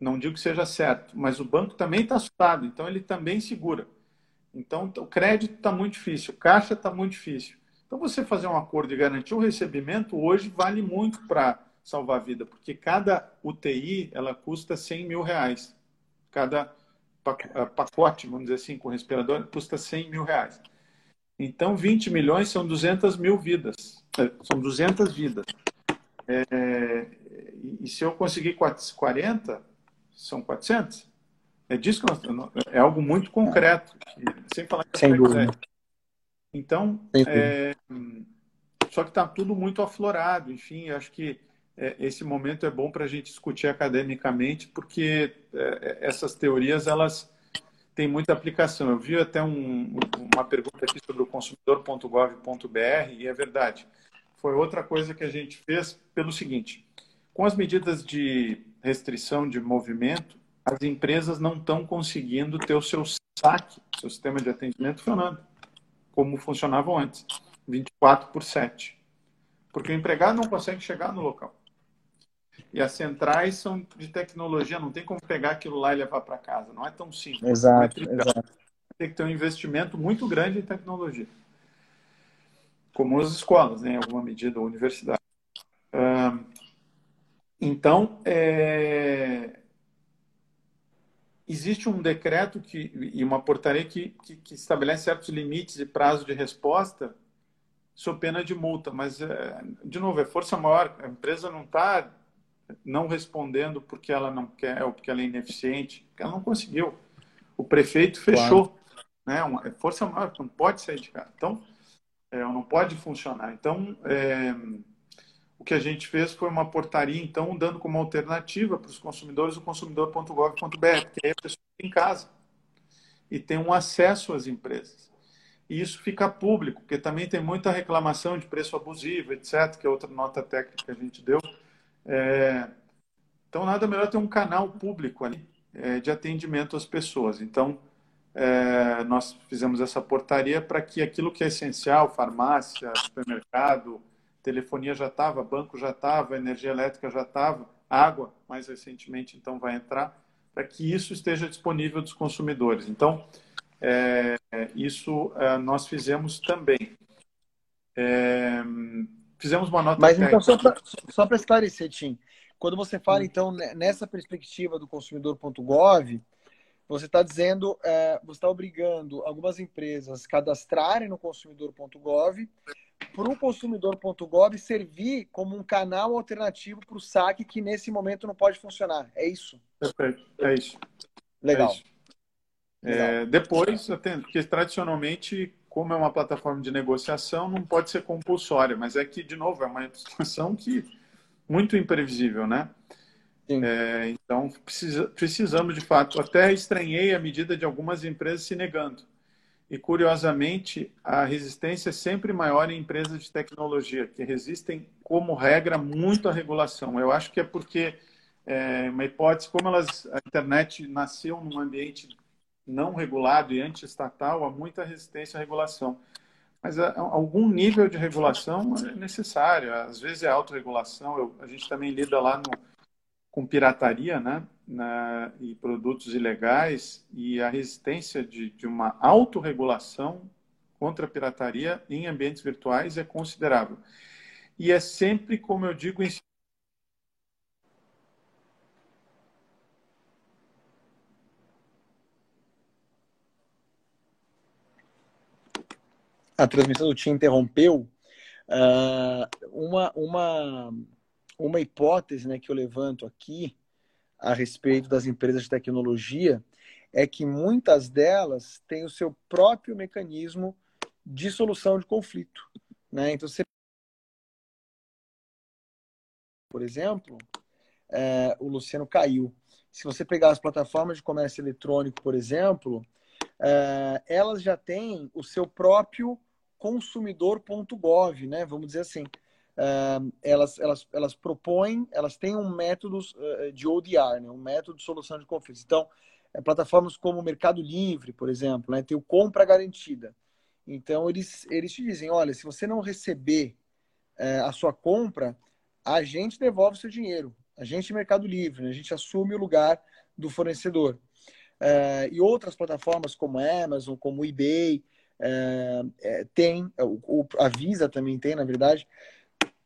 Não digo que seja certo, mas o banco também está assustado, então ele também segura. Então, o crédito está muito difícil, caixa está muito difícil. Então, você fazer um acordo e garantir o recebimento hoje vale muito para salvar a vida, porque cada UTI ela custa 100 mil reais. Cada pacote, vamos dizer assim, com respirador, custa 100 mil reais. Então, 20 milhões são 200 mil vidas. Eh, são 200 vidas. É, e se eu conseguir 440, são 400. É disso que nós, é algo muito concreto. Sem falar que Sem dúvida. Então, é, só que está tudo muito aflorado. Enfim, acho que é, esse momento é bom para a gente discutir academicamente, porque é, essas teorias elas têm muita aplicação. Eu vi até um, uma pergunta aqui sobre o consumidor.gov.br e é verdade. Foi outra coisa que a gente fez pelo seguinte: com as medidas de restrição de movimento, as empresas não estão conseguindo ter o seu saque, seu sistema de atendimento funcionando. Como funcionavam antes, 24 por 7. Porque o empregado não consegue chegar no local. E as centrais são de tecnologia, não tem como pegar aquilo lá e levar para casa. Não é tão simples. Exato, é exato. Tem que ter um investimento muito grande em tecnologia. Como as escolas, né, em alguma medida, ou universidade. Então, é... existe um decreto que, e uma portaria que, que, que, estabelece certos limites e prazo de resposta sob pena de multa. Mas, é... de novo, é força maior. A empresa não está não respondendo porque ela não quer ou porque ela é ineficiente, porque ela não conseguiu. O prefeito fechou. Claro. Né? É força maior, não pode sair de casa. Então, é, não pode funcionar. Então, é o que a gente fez foi uma portaria, então, dando como alternativa para os consumidores o consumidor.gov.br, que aí a pessoa tem em casa e tem um acesso às empresas. E isso fica público, porque também tem muita reclamação de preço abusivo, etc., que é outra nota técnica que a gente deu. É... Então, nada melhor ter um canal público ali é, de atendimento às pessoas. Então, é, nós fizemos essa portaria para que aquilo que é essencial, farmácia, supermercado, telefonia já estava, banco já estava, energia elétrica já estava, água, mais recentemente, então vai entrar, para que isso esteja disponível dos consumidores. Então, é, isso é, nós fizemos também. É, fizemos uma nota. Mas então, só para esclarecer, Tim, quando você fala, hum. então, nessa perspectiva do consumidor.gov, você está dizendo, é, você está obrigando algumas empresas a cadastrarem no consumidor.gov para o consumidor.gov servir como um canal alternativo para o saque que nesse momento não pode funcionar. É isso? Perfeito, é isso. Legal. É isso. É, depois, porque tradicionalmente, como é uma plataforma de negociação, não pode ser compulsória, mas é que, de novo, é uma situação que muito imprevisível, né? É, então, precisa, precisamos, de fato, até estranhei a medida de algumas empresas se negando. E, curiosamente, a resistência é sempre maior em empresas de tecnologia, que resistem, como regra, muito à regulação. Eu acho que é porque, é, uma hipótese, como elas, a internet nasceu num ambiente não regulado e anti-estatal, há muita resistência à regulação. Mas a, algum nível de regulação é necessário. Às vezes é autorregulação. a gente também lida lá no, com pirataria, né? Na, e produtos ilegais e a resistência de, de uma autorregulação contra a pirataria em ambientes virtuais é considerável. E é sempre, como eu digo, em a transmissão do Tim interrompeu. Uh, uma, uma, uma hipótese né, que eu levanto aqui a respeito das empresas de tecnologia é que muitas delas têm o seu próprio mecanismo de solução de conflito. Né? Então, você... por exemplo, é, o Luciano caiu. Se você pegar as plataformas de comércio eletrônico, por exemplo, é, elas já têm o seu próprio consumidor.gov, né? vamos dizer assim elas, elas, elas propõem, elas têm um método uh, de ODR, né? um método de solução de conflitos. Então, é, plataformas como o Mercado Livre, por exemplo, né? tem o compra garantida. Então, eles, eles te dizem, olha, se você não receber uh, a sua compra, a gente devolve o seu dinheiro. A gente Mercado Livre, né? a gente assume o lugar do fornecedor. E outras plataformas como Amazon, como eBay, tem, o, a Visa também tem, na verdade,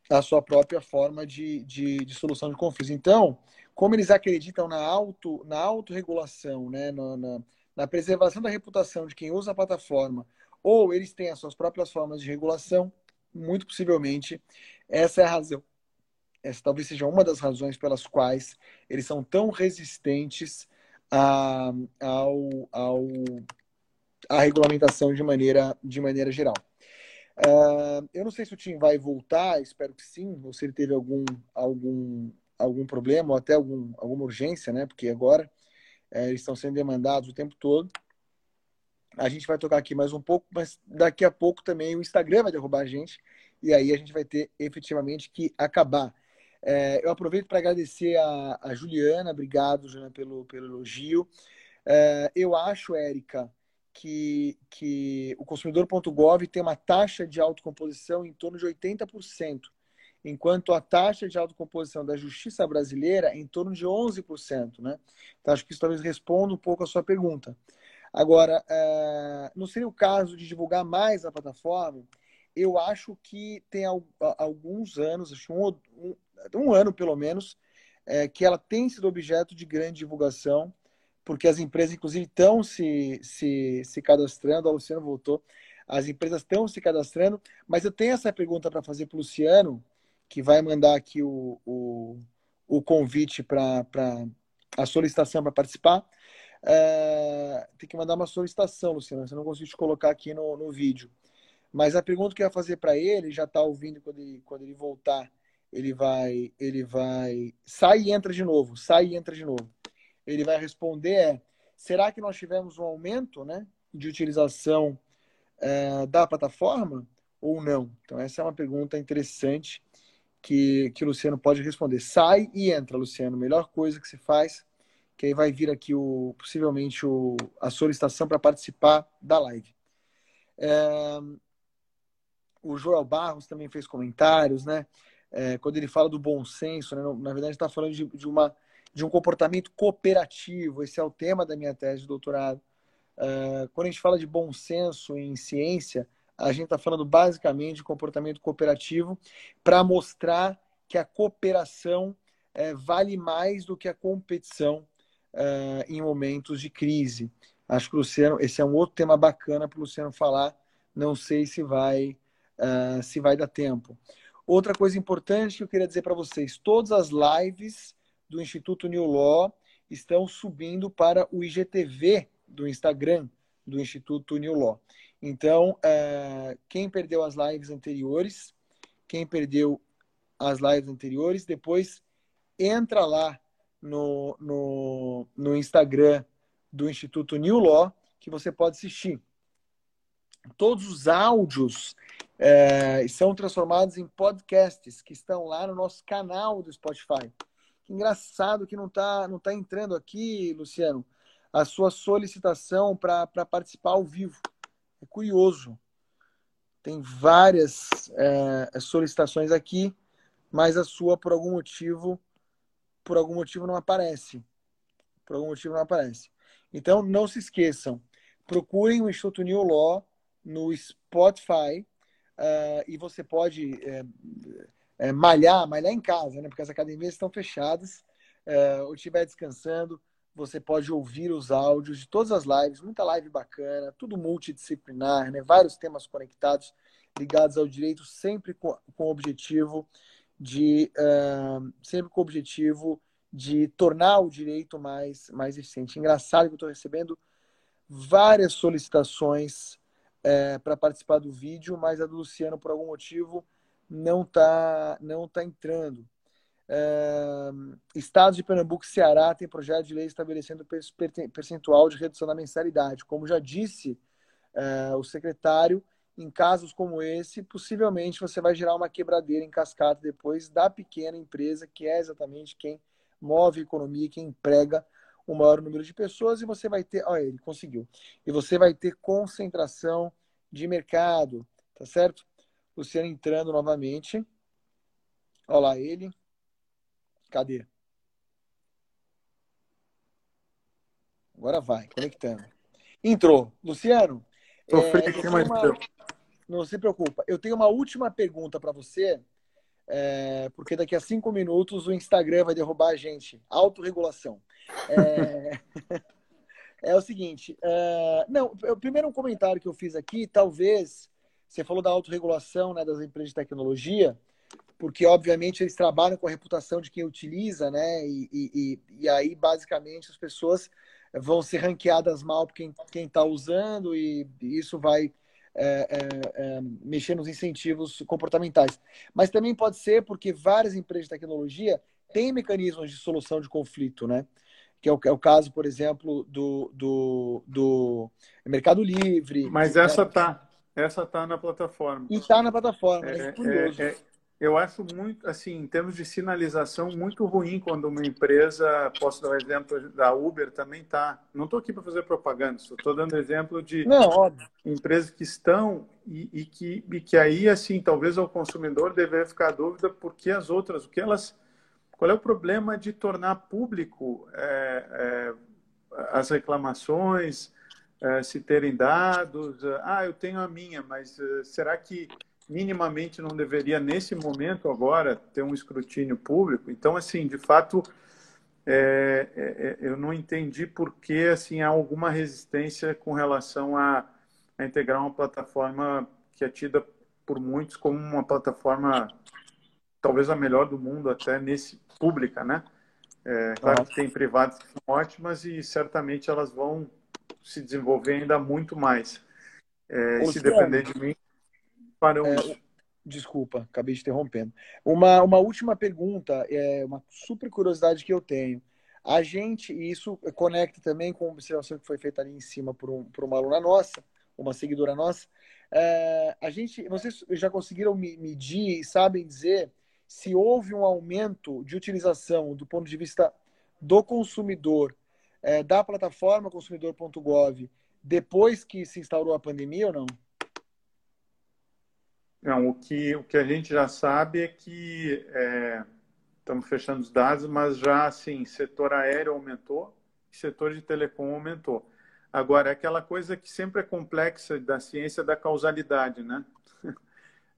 a sua própria forma de, de, de, solução de conflitos. Então, como eles acreditam na, auto, na autorregulação, né, na, na, na, preservação da reputação de quem usa a plataforma, ou eles têm as suas próprias formas de regulação, muito possivelmente essa é a razão. Essa talvez seja uma das razões pelas quais eles são tão resistentes a, ao, ao, à regulamentação de maneira, de maneira geral. Uh, eu não sei se o Tim vai voltar, espero que sim, ou se ele teve algum, algum, algum problema, ou até algum, alguma urgência, né? Porque agora é, eles estão sendo demandados o tempo todo. A gente vai tocar aqui mais um pouco, mas daqui a pouco também o Instagram vai derrubar a gente, e aí a gente vai ter efetivamente que acabar. É, eu aproveito para agradecer a, a, Juliana, obrigado, Juliana, pelo, pelo elogio. É, eu acho, Érica, que, que o consumidor.gov tem uma taxa de autocomposição em torno de 80%, enquanto a taxa de autocomposição da justiça brasileira é em torno de 11%. Né? Então, acho que isso talvez responda um pouco a sua pergunta. Agora, uh, não seria o caso de divulgar mais a plataforma? Eu acho que tem alguns anos, acho um, um, um ano pelo menos, é, que ela tem sido objeto de grande divulgação porque as empresas, inclusive, estão se, se, se cadastrando. A Luciano voltou. As empresas estão se cadastrando, mas eu tenho essa pergunta para fazer para o Luciano, que vai mandar aqui o, o, o convite para a solicitação para participar. É, tem que mandar uma solicitação, Luciano. Você não consigo te colocar aqui no, no vídeo. Mas a pergunta que eu ia fazer para ele, já está ouvindo quando ele, quando ele voltar, ele vai, ele vai. Sai e entra de novo, sai e entra de novo ele vai responder é: será que nós tivemos um aumento né, de utilização é, da plataforma ou não? Então, essa é uma pergunta interessante que, que o Luciano pode responder. Sai e entra, Luciano. Melhor coisa que se faz, que aí vai vir aqui o, possivelmente o, a solicitação para participar da live. É, o Joel Barros também fez comentários, né? É, quando ele fala do bom senso, né? na verdade está falando de, de uma de um comportamento cooperativo. Esse é o tema da minha tese de doutorado. Uh, quando a gente fala de bom senso em ciência, a gente está falando basicamente de comportamento cooperativo para mostrar que a cooperação uh, vale mais do que a competição uh, em momentos de crise. Acho que o Luciano, esse é um outro tema bacana para o Luciano falar. Não sei se vai, uh, se vai dar tempo. Outra coisa importante que eu queria dizer para vocês: todas as lives do Instituto New Law estão subindo para o IGTV do Instagram do Instituto New Law. Então, é, quem perdeu as lives anteriores, quem perdeu as lives anteriores, depois entra lá no, no, no Instagram do Instituto New Law, que você pode assistir. Todos os áudios é, são transformados em podcasts que estão lá no nosso canal do Spotify. Que engraçado que não está não tá entrando aqui, Luciano, a sua solicitação para participar ao vivo. É curioso. Tem várias é, solicitações aqui, mas a sua, por algum motivo, por algum motivo não aparece. Por algum motivo não aparece. Então, não se esqueçam. Procurem o Instituto New Law no Spotify uh, e você pode é, é, malhar, malhar em casa, né? Porque as academias estão fechadas. É, ou estiver descansando, você pode ouvir os áudios de todas as lives, muita live bacana, tudo multidisciplinar, né? Vários temas conectados, ligados ao direito, sempre com, com o objetivo de uh, sempre com o objetivo de tornar o direito mais, mais eficiente. Engraçado que eu estou recebendo várias solicitações é, para participar do vídeo, mas a do Luciano, por algum motivo, não está não tá entrando. É, estados de Pernambuco e Ceará têm projeto de lei estabelecendo percentual de redução da mensalidade. Como já disse é, o secretário, em casos como esse, possivelmente você vai gerar uma quebradeira em cascata depois da pequena empresa, que é exatamente quem move a economia, quem emprega o maior número de pessoas, e você vai ter. Olha, ele conseguiu. E você vai ter concentração de mercado, tá certo? Luciano entrando novamente. Olha lá ele. Cadê? Agora vai, conectando. Entrou. Luciano. Tô é, uma... Não se preocupa. Eu tenho uma última pergunta para você, é, porque daqui a cinco minutos o Instagram vai derrubar a gente. Autorregulação. É, <laughs> é o seguinte. É... Não, o primeiro um comentário que eu fiz aqui, talvez você falou da autorregulação né, das empresas de tecnologia, porque, obviamente, eles trabalham com a reputação de quem utiliza, né? E, e, e aí, basicamente, as pessoas vão ser ranqueadas mal por quem está usando e isso vai é, é, é, mexer nos incentivos comportamentais. Mas também pode ser porque várias empresas de tecnologia têm mecanismos de solução de conflito, né? Que é o, é o caso, por exemplo, do, do, do Mercado Livre. Mas essa né? tá. Essa está na plataforma. E está na plataforma, é, é curioso. É, eu acho muito, assim, em termos de sinalização, muito ruim quando uma empresa, posso dar o exemplo da Uber, também está. Não estou aqui para fazer propaganda, estou dando exemplo de Não, empresas que estão e, e, que, e que aí, assim, talvez o consumidor deveria ficar a dúvida por que as outras, o que elas. Qual é o problema de tornar público é, é, as reclamações, é, se terem dados? Ah, eu tenho a minha, mas é, será que minimamente não deveria, nesse momento agora, ter um escrutínio público. Então, assim, de fato, é, é, eu não entendi por que assim, há alguma resistência com relação a, a, integrar uma plataforma que é tida por muitos como uma plataforma talvez a melhor do mundo até nesse pública, né? É, claro que tem privadas que são ótimas e certamente elas vão se desenvolver ainda muito mais. É, se depender de mim, Paramos. É, desculpa, acabei de interrompendo. Uma, uma última pergunta, é uma super curiosidade que eu tenho. A gente, e isso conecta também com a observação que foi feita ali em cima por, um, por uma aluna nossa, uma seguidora nossa. É, a gente, vocês já conseguiram medir e sabem dizer se houve um aumento de utilização do ponto de vista do consumidor é, da plataforma consumidor.gov depois que se instaurou a pandemia ou não? Não, o que, o que a gente já sabe é que é, estamos fechando os dados, mas já assim, setor aéreo aumentou, setor de telecom aumentou. Agora, é aquela coisa que sempre é complexa da ciência da causalidade, né? <laughs>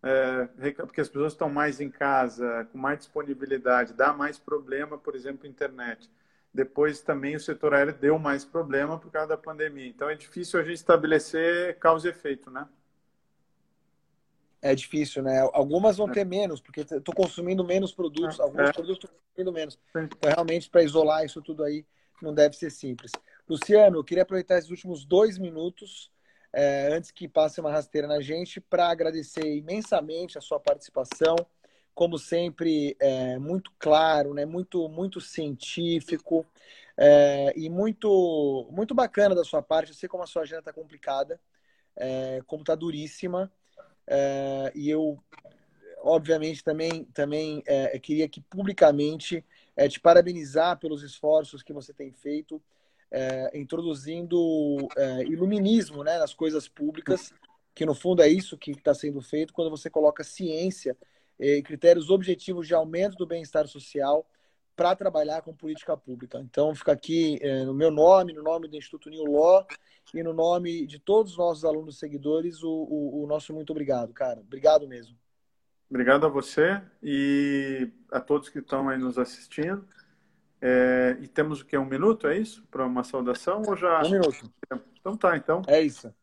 É, porque as pessoas estão mais em casa, com mais disponibilidade, dá mais problema, por exemplo, internet. Depois também o setor aéreo deu mais problema por causa da pandemia. Então é difícil a gente estabelecer causa e efeito, né? É difícil, né? Algumas vão é. ter menos, porque estou consumindo menos produtos, é. alguns é. produtos estou consumindo menos. Então, realmente, para isolar isso tudo aí, não deve ser simples. Luciano, eu queria aproveitar esses últimos dois minutos, é, antes que passe uma rasteira na gente, para agradecer imensamente a sua participação. Como sempre, é, muito claro, né? muito, muito científico é, e muito, muito bacana da sua parte. Eu sei como a sua agenda está complicada, é, como está duríssima. É, e eu, obviamente, também, também é, queria que publicamente é, te parabenizar pelos esforços que você tem feito, é, introduzindo é, iluminismo né, nas coisas públicas, que no fundo é isso que está sendo feito quando você coloca ciência e critérios objetivos de aumento do bem-estar social para trabalhar com política pública. Então, fica aqui é, no meu nome, no nome do Instituto New Law, e no nome de todos os nossos alunos seguidores, o, o, o nosso muito obrigado, cara. Obrigado mesmo. Obrigado a você e a todos que estão aí nos assistindo. É, e temos o que? Um minuto, é isso? Para uma saudação ou já. Um minuto. Então tá, então. É isso.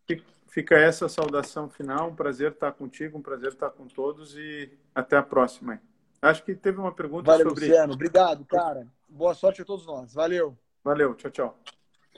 Fica essa saudação final. Um prazer estar contigo, um prazer estar com todos e até a próxima. Acho que teve uma pergunta Valeu, sobre. Luciano. Obrigado, cara. Boa sorte a todos nós. Valeu. Valeu. Tchau, tchau.